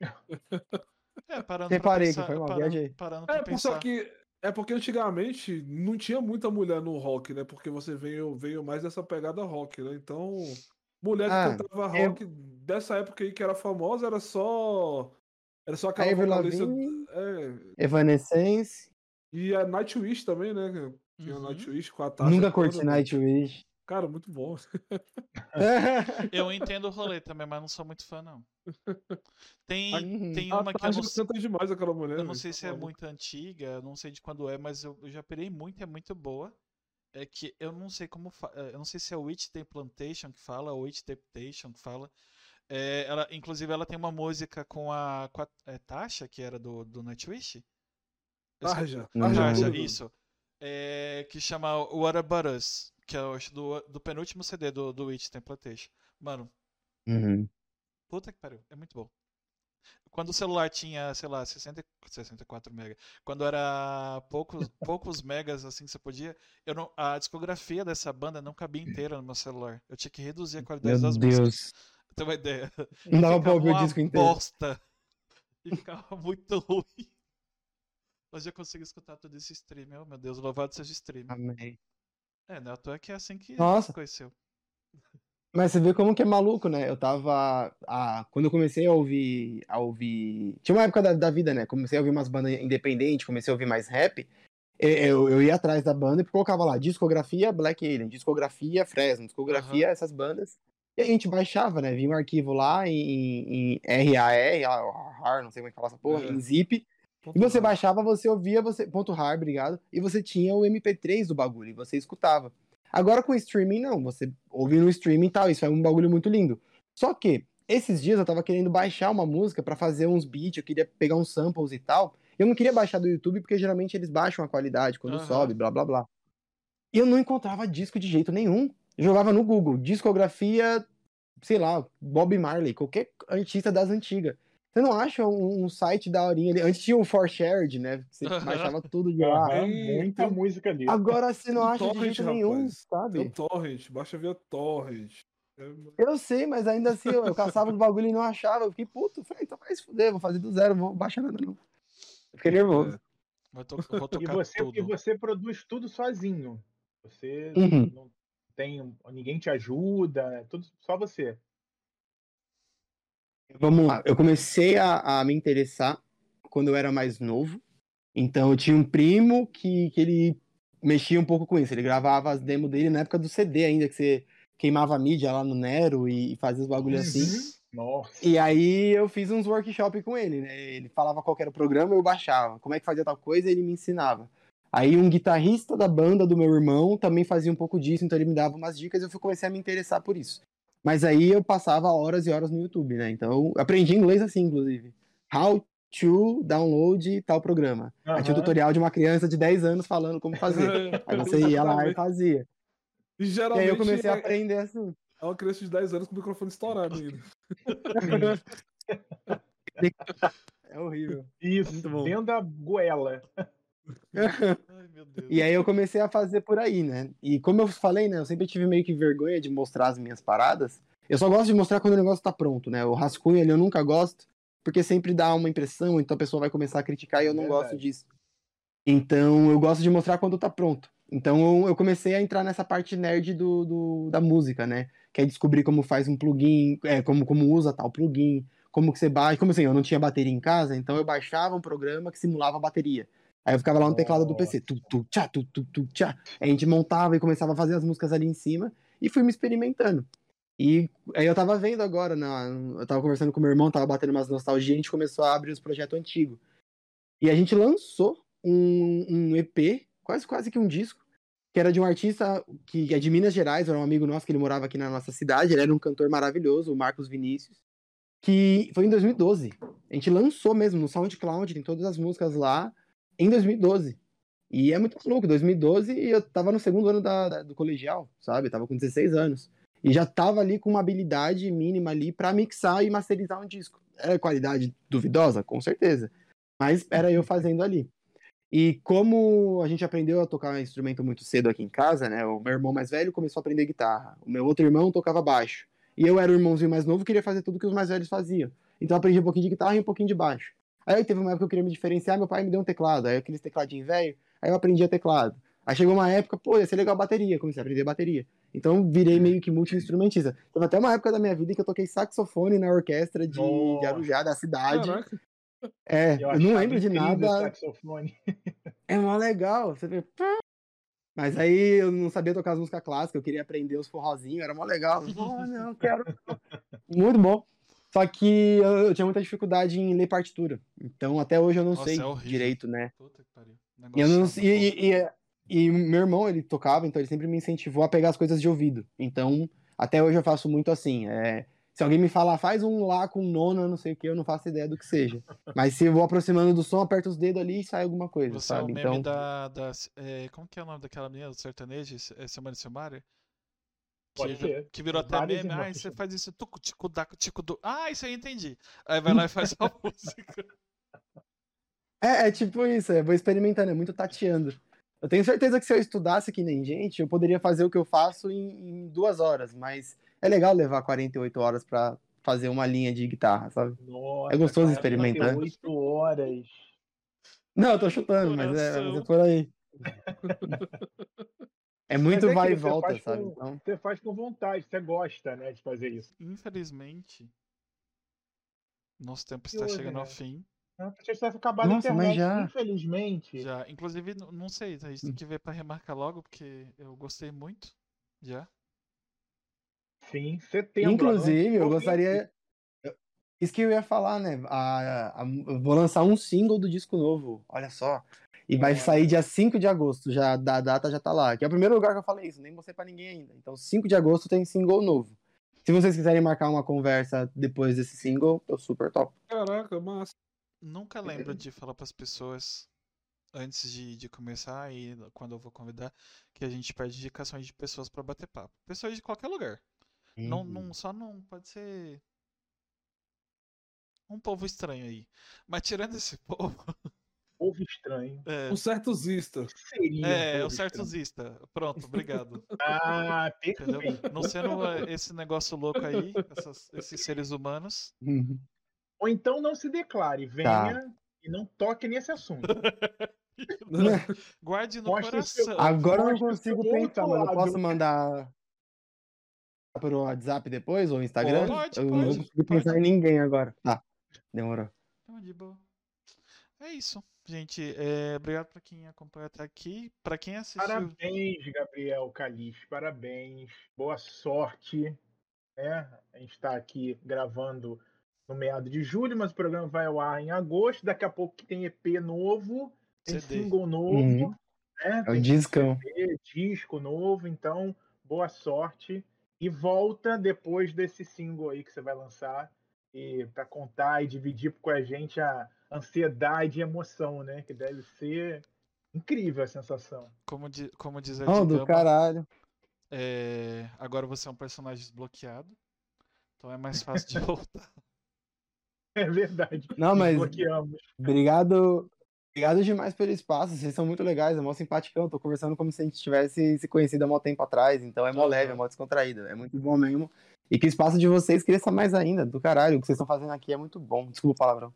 S1: É, parando
S4: Reparei que
S1: pensar,
S4: foi mal,
S1: parando, parando pra
S3: É,
S1: pensar.
S3: só que é porque antigamente não tinha muita mulher no rock, né? Porque você veio, veio mais dessa pegada rock, né? Então, mulher que
S4: Ah,
S3: cantava
S4: eu-
S3: rock dessa época aí que era famosa era só. Era só aquela
S4: Avril
S3: vocalista.
S4: Lavigne.
S3: É,
S4: Evanescence.
S3: e a Nightwish também, né? Tinha a
S1: Uhum.
S3: Nightwish com a Tasha
S4: Nunca curti
S3: né?
S4: Nightwish.
S3: Cara, muito bom.
S1: Eu entendo o rolê também, mas não sou muito fã, não. Tem, tem
S3: A
S1: uma que eu não, sei-
S3: demais aquela mulher.
S1: eu não sei
S3: tá
S1: se é muito antiga, não sei de quando é, mas eu, eu já pirei muito, é muito boa. É que eu não sei como eh, eu não sei se é o Witch Temptation que fala, ou Witch Temptation que fala. É, ela, inclusive, ela tem uma música com a, com a é, Tasha, que era do, do Nightwish.
S3: Tarja. Tarja
S1: isso. É, que chama What About Us, que é eu acho, do, do penúltimo CD do, do Witch Temptation. Mano,
S4: Uhum.
S1: Puta que pariu, é muito bom. Quando o celular tinha, sei lá, 60, 64 mega, quando era poucos, poucos megas assim que você podia, eu não, a discografia dessa banda não cabia inteira no meu celular. Eu tinha que reduzir a qualidade
S4: Meu
S1: das músicas.
S4: Deus.
S1: Pra ter uma ideia.
S4: Não dava pra ouvir o disco inteiro.
S1: bosta. E ficava muito ruim. Hoje eu consigo escutar todo esse stream. Oh, meu Deus, louvado seja o stream.
S4: Amém.
S1: É, né? À toa que é assim que
S4: Nossa.
S1: se conheceu.
S4: Mas você vê como que é maluco, né? Eu tava. Ah, quando eu comecei a ouvir. A ouvir... Tinha uma época da, da vida, né? Comecei a ouvir umas bandas independentes, comecei a ouvir mais rap. Eu, eu ia atrás da banda e colocava lá discografia Black Alien, discografia Fresno, discografia essas bandas. E a gente baixava, né? Vinha um arquivo lá em, em RAR, RAR, não sei como é que fala essa porra,
S3: É.
S4: em zip. E você baixava, você ouvia, você. Ponto .rar, obrigado. E você tinha o MP3 do bagulho, e você escutava. Agora com streaming, não. Você ouve no streaming e tal, isso é um bagulho muito lindo. Só que, esses dias eu tava querendo baixar uma música pra fazer uns beats, eu queria pegar uns samples e tal. Eu não queria baixar do YouTube, porque geralmente eles baixam a qualidade quando
S1: Aham.
S4: sobe, blá blá blá. E eu não encontrava disco de jeito nenhum. Eu jogava no Google, discografia, sei lá, Bob Marley, qualquer artista das antigas. Você não acha um, um site da horinha ali? Antes tinha o For Shared, né? Você baixava tudo de lá.
S2: Muita música ali.
S4: Agora você não acha de
S3: torrent,
S4: jeito nenhum,
S3: rapaz. Tem o
S4: sabe?
S3: Torrent, baixa via Torrent. É,
S4: Eu sei, mas ainda assim eu, eu caçava os bagulho e não achava. Eu fiquei puto. Falei, então vai se fuder, vou fazer do zero, vou baixar nada não. Eu fiquei nervoso.
S1: Vou, to vou
S2: E
S1: tocar
S2: você,
S1: tudo.
S2: e você produz tudo sozinho. Você
S4: Uhum.
S2: não tem. Ninguém te ajuda, é tudo só você.
S4: Vamos lá. Eu comecei a, a me interessar quando eu era mais novo. Então eu tinha um primo que, que ele mexia um pouco com isso. Ele gravava as demos dele na época do CD ainda, que você queimava a mídia lá no Nero e, e fazia os bagulho assim.
S2: Uhum. Nossa.
S4: E aí eu fiz uns workshop com ele, né? Ele falava qual era o programa, eu baixava. Como é que fazia tal coisa, ele me ensinava. Aí um guitarrista da banda do meu irmão também fazia um pouco disso, então ele me dava umas dicas e eu fui- comecei a me interessar por isso. Mas aí eu passava horas e horas no YouTube, né? Então eu aprendi inglês assim, inclusive. How to download tal programa. Aí tinha o
S2: Aham.
S4: tutorial de uma criança de 10 anos falando como fazer. Aí você ia lá e fazia.
S3: E
S4: E
S3: geralmente
S4: aí eu comecei a
S3: é,
S4: aprender assim.
S3: é uma criança de 10 anos com o microfone estourado ainda.
S4: É horrível.
S2: Isso,
S4: Muito bom.
S2: dentro da goela.
S1: Ai, meu Deus.
S4: E aí eu comecei a fazer por aí, né? E como eu falei, né? Eu sempre tive meio que vergonha de mostrar as minhas paradas. Eu só gosto de mostrar quando o negócio tá pronto, né? O rascunho ali eu nunca gosto, porque sempre dá uma impressão, então a pessoa vai começar a criticar e eu não
S2: Verdade.
S4: gosto disso. Então eu gosto de mostrar quando tá pronto. Então eu, comecei a entrar nessa parte nerd do, do- da música, né? Que é descobrir como faz um plugin, é, como, como usa tal plugin, como que você baixa. Como assim, eu não tinha bateria em casa, então eu baixava um programa que simulava a bateria. Aí eu ficava lá no teclado do PC, tu, tu, tchá, tu, tu, tu, tchá. Aí a gente montava e começava a fazer as músicas ali em cima e fui me experimentando. E aí eu tava vendo agora, na, eu tava conversando com meu irmão, tava batendo umas nostalgia, a gente começou a abrir os projetos antigos. E a gente lançou um, um EP, quase quase que um disco, que era de um artista que é de Minas Gerais, era um amigo nosso que ele morava aqui na nossa cidade, ele era um cantor maravilhoso, o Marcos Vinícius, que foi em 2012. A gente lançou mesmo no SoundCloud, tem todas as músicas lá, em 2012. E é muito louco, 2012 e eu tava no segundo ano da, da- do colegial, sabe? Eu tava com 16 anos. E já tava ali com uma habilidade mínima ali pra mixar e masterizar um disco. Era qualidade duvidosa? Com certeza. Mas era eu fazendo ali. E como a gente aprendeu a tocar um instrumento muito cedo aqui em casa, né? O meu irmão mais velho começou a aprender guitarra. O meu outro irmão tocava baixo. E eu era o irmãozinho mais novo, queria fazer tudo que os mais velhos faziam. Então eu aprendi um pouquinho de guitarra e um pouquinho de baixo. Aí teve uma época que eu queria me diferenciar, meu pai me deu um teclado. Aí aqueles tecladinhos velho, aí eu aprendi a teclado. Aí chegou uma época, pô, ia ser legal bateria, comecei a aprender bateria. Então virei meio que multi-instrumentista. Teve até uma época da minha vida que eu toquei saxofone na orquestra de, de
S2: Nossa.
S4: Arujá, da cidade.
S3: Caraca.
S4: É, eu, não
S2: achava
S4: lembro de nada.
S2: saxofone.
S4: É mó legal. Você vê. Mas aí eu não sabia tocar as músicas clássicas, eu queria aprender os forrozinhos, era mó legal. Oh, não, quero. Muito bom. Só que eu, eu tinha muita dificuldade em ler partitura. Então até hoje eu não
S1: Nossa,
S4: sei
S1: é
S4: direito, né?
S1: Puta que pariu.
S4: E, eu não, e, e, e, meu irmão, ele tocava, então ele sempre me incentivou a pegar as coisas de ouvido. Então, até hoje eu faço muito assim. é, se alguém me falar, faz um lá com nona, não sei o que, eu não faço ideia do que seja. Mas se eu vou aproximando do som, aperto os dedos ali e sai alguma coisa,
S1: Você é o
S4: sabe?
S1: meme
S4: Então,
S1: da. da é, como que é o nome daquela menina do sertanejo? É Semana Silmária?
S2: Pode
S1: Que,
S2: ser.
S1: que virou até meme. Ah, você faz isso. Tucu, tico, daco, tico, do. Ah, isso aí eu entendi. Aí vai lá e faz a música.
S4: É, é tipo isso, eu vou experimentando, é muito tateando. Eu tenho certeza que se eu estudasse que nem gente, eu poderia fazer o que eu faço em, em duas horas, mas é legal levar 48 horas pra fazer uma linha de guitarra, sabe?
S2: Nossa,
S4: É gostoso
S2: cara,
S4: experimentar.
S2: 48 horas.
S4: Não, eu tô chutando, mas é, mas é por aí. É muito
S2: é
S4: vai e
S2: você
S4: volta, sabe?
S2: com-
S4: Então,
S2: Você faz com vontade, você gosta, né, de fazer isso.
S1: Infelizmente. Nosso tempo está
S2: houve,
S1: chegando ao
S2: né?
S1: fim.
S2: Ah, Já está acabado a
S4: Nossa,
S2: internet,
S4: já?
S2: infelizmente.
S1: Já. Inclusive, não sei, a gente tem que ver pra remarcar logo, porque eu gostei muito. Já.
S2: Sim, setembro.
S4: inclusive, eu gostaria. Isso que eu ia falar, né? A, a- eu vou lançar um single do disco novo, olha só. E vai sair dia 5 de agosto, já, da data já tá lá. Que é o primeiro lugar que eu falei isso, nem mostrei pra ninguém ainda. Então, 5 de agosto tem single novo. Se vocês quiserem marcar uma conversa depois desse single, eu super top.
S3: Caraca, massa.
S1: Nunca lembro de falar pras pessoas antes de, de começar e quando eu vou convidar que a gente pede indicações de pessoas pra bater papo. Pessoas de qualquer lugar. Não,
S4: Uhum.
S1: não, só não pode ser um povo estranho aí. Mas tirando esse povo,
S2: Povo estranho.
S1: é,
S3: Um certo zista.
S2: Seria. um
S1: é,
S2: povo
S1: o certo zista. Pronto, obrigado.
S2: Ah, perfeito.
S1: Não sendo eh, esse negócio louco aí, essas- esses seres humanos.
S4: Uhum.
S2: Ou então não se declare, venha e não toque nesse assunto.
S1: Guarde no
S2: Mostre o seu-
S1: coração.
S4: Agora eu não
S2: Mostra
S4: consigo pensar, mas eu posso mandar pro WhatsApp depois ou Instagram?
S1: Pode,
S4: eu não
S1: pode,
S4: consigo pensar
S1: pode.
S4: em ninguém agora. Tá, demorou.
S1: Não, de boa. É isso, gente. É, obrigado pra quem acompanhou até aqui. Pra quem assistiu.
S2: Parabéns, Gabriel Calixto, parabéns. Boa sorte. Né? A gente está aqui gravando no meado de julho, mas o programa vai ao ar em agosto. Daqui a pouco tem EP novo, tem
S1: CD.
S2: single novo,
S4: Uhum.
S2: né?
S4: É o
S2: tem
S4: discão.
S2: CD, disco novo. Então, boa sorte E volta depois desse single aí que você vai lançar e para contar e dividir com a gente a ansiedade e emoção, né? Que deve ser incrível a sensação.
S1: Como, di, como diz a
S4: Oh, do caralho.
S1: é, agora você é um personagem desbloqueado. Então é mais fácil de voltar.
S2: É verdade.
S4: Não, mas obrigado. Obrigado demais pelo espaço. Vocês são muito legais, é mó simpaticão. Tô conversando como se a gente tivesse se conhecido há mó tempo atrás. Então é mó leve, é mó descontraído. É muito bom mesmo. E que o espaço de vocês cresça mais ainda. Do caralho. O que vocês estão fazendo aqui é muito bom. Desculpa o palavrão.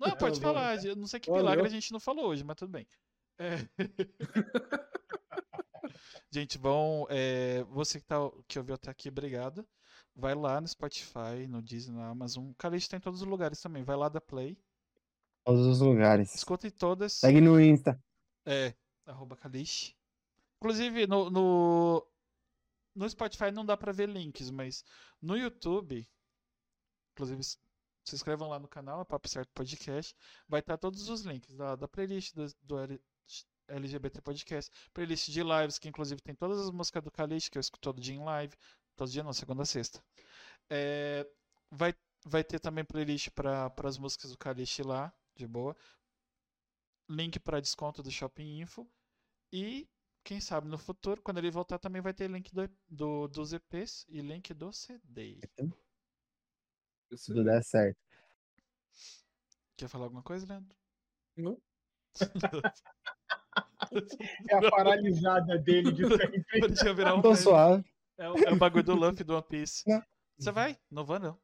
S1: Não,
S2: É,
S1: pode falar. Não sei que
S3: Valeu.
S1: milagre a gente não falou hoje, mas tudo bem. É. gente, bom, é, você que, tá, que ouviu até aqui, obrigado. Vai lá no Spotify, no Disney, na Amazon. O Calixto tá em todos os lugares também. Vai lá da Play.
S4: Todos os lugares.
S1: Escutem todas.
S4: Segue no Insta.
S1: É, arroba Kalish. Inclusive, no, no, no Spotify não dá pra ver links, mas no YouTube, inclusive, se inscrevam lá no canal, é Papo Certo Podcast, vai estar todos os links da, da playlist do, do LGBT Podcast, playlist de lives, que inclusive tem todas as músicas do Kalish, que eu escuto todo dia em live, todo dia não, segunda a sexta. É, vai, vai ter também playlist para as músicas do Kalish lá, de boa link para desconto do Shopping Info. E, quem sabe no futuro, quando ele voltar, também vai ter link do, do- dos EPs e link do CD.
S3: Esse-
S4: Tudo der certo.
S1: Quer falar alguma coisa, Leandro?
S3: Não.
S2: É a paralisada dele de sempre.
S1: Podia virar um
S4: Tô suave.
S1: É, o, é o bagulho do Luffy do One Piece.
S4: Não.
S1: Você vai? Não vou, não.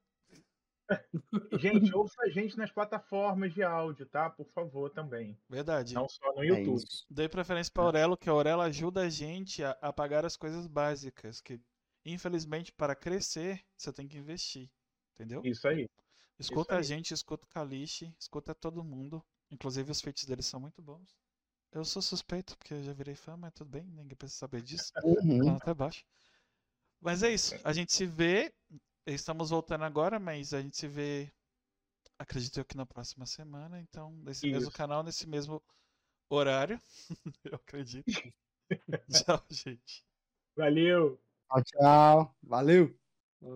S2: Gente, ouça a gente nas plataformas de áudio, tá? Por favor, também.
S1: Verdade.
S2: Não só no
S4: É
S2: YouTube.
S4: isso.
S1: Dei preferência para Aurelo, que a Aurelo ajuda a gente a, a pagar as coisas básicas. Que, infelizmente, para crescer, você tem que investir. Entendeu?
S2: Isso aí.
S1: Escuta a
S2: aí.
S1: gente, escuta o Kalishi, escuta todo mundo. Inclusive os feats deles são muito bons. Eu sou suspeito, porque eu já virei fã, mas tudo bem, ninguém precisa saber disso.
S4: Uhum.
S1: Baixo. Mas é isso. A gente se vê. Estamos voltando agora, mas a gente se vê. Acredito eu que na próxima semana. Então, nesse mesmo
S2: Isso.
S1: canal, nesse mesmo horário. eu acredito. Tchau, gente.
S2: Valeu!
S4: Tchau, tchau. Valeu.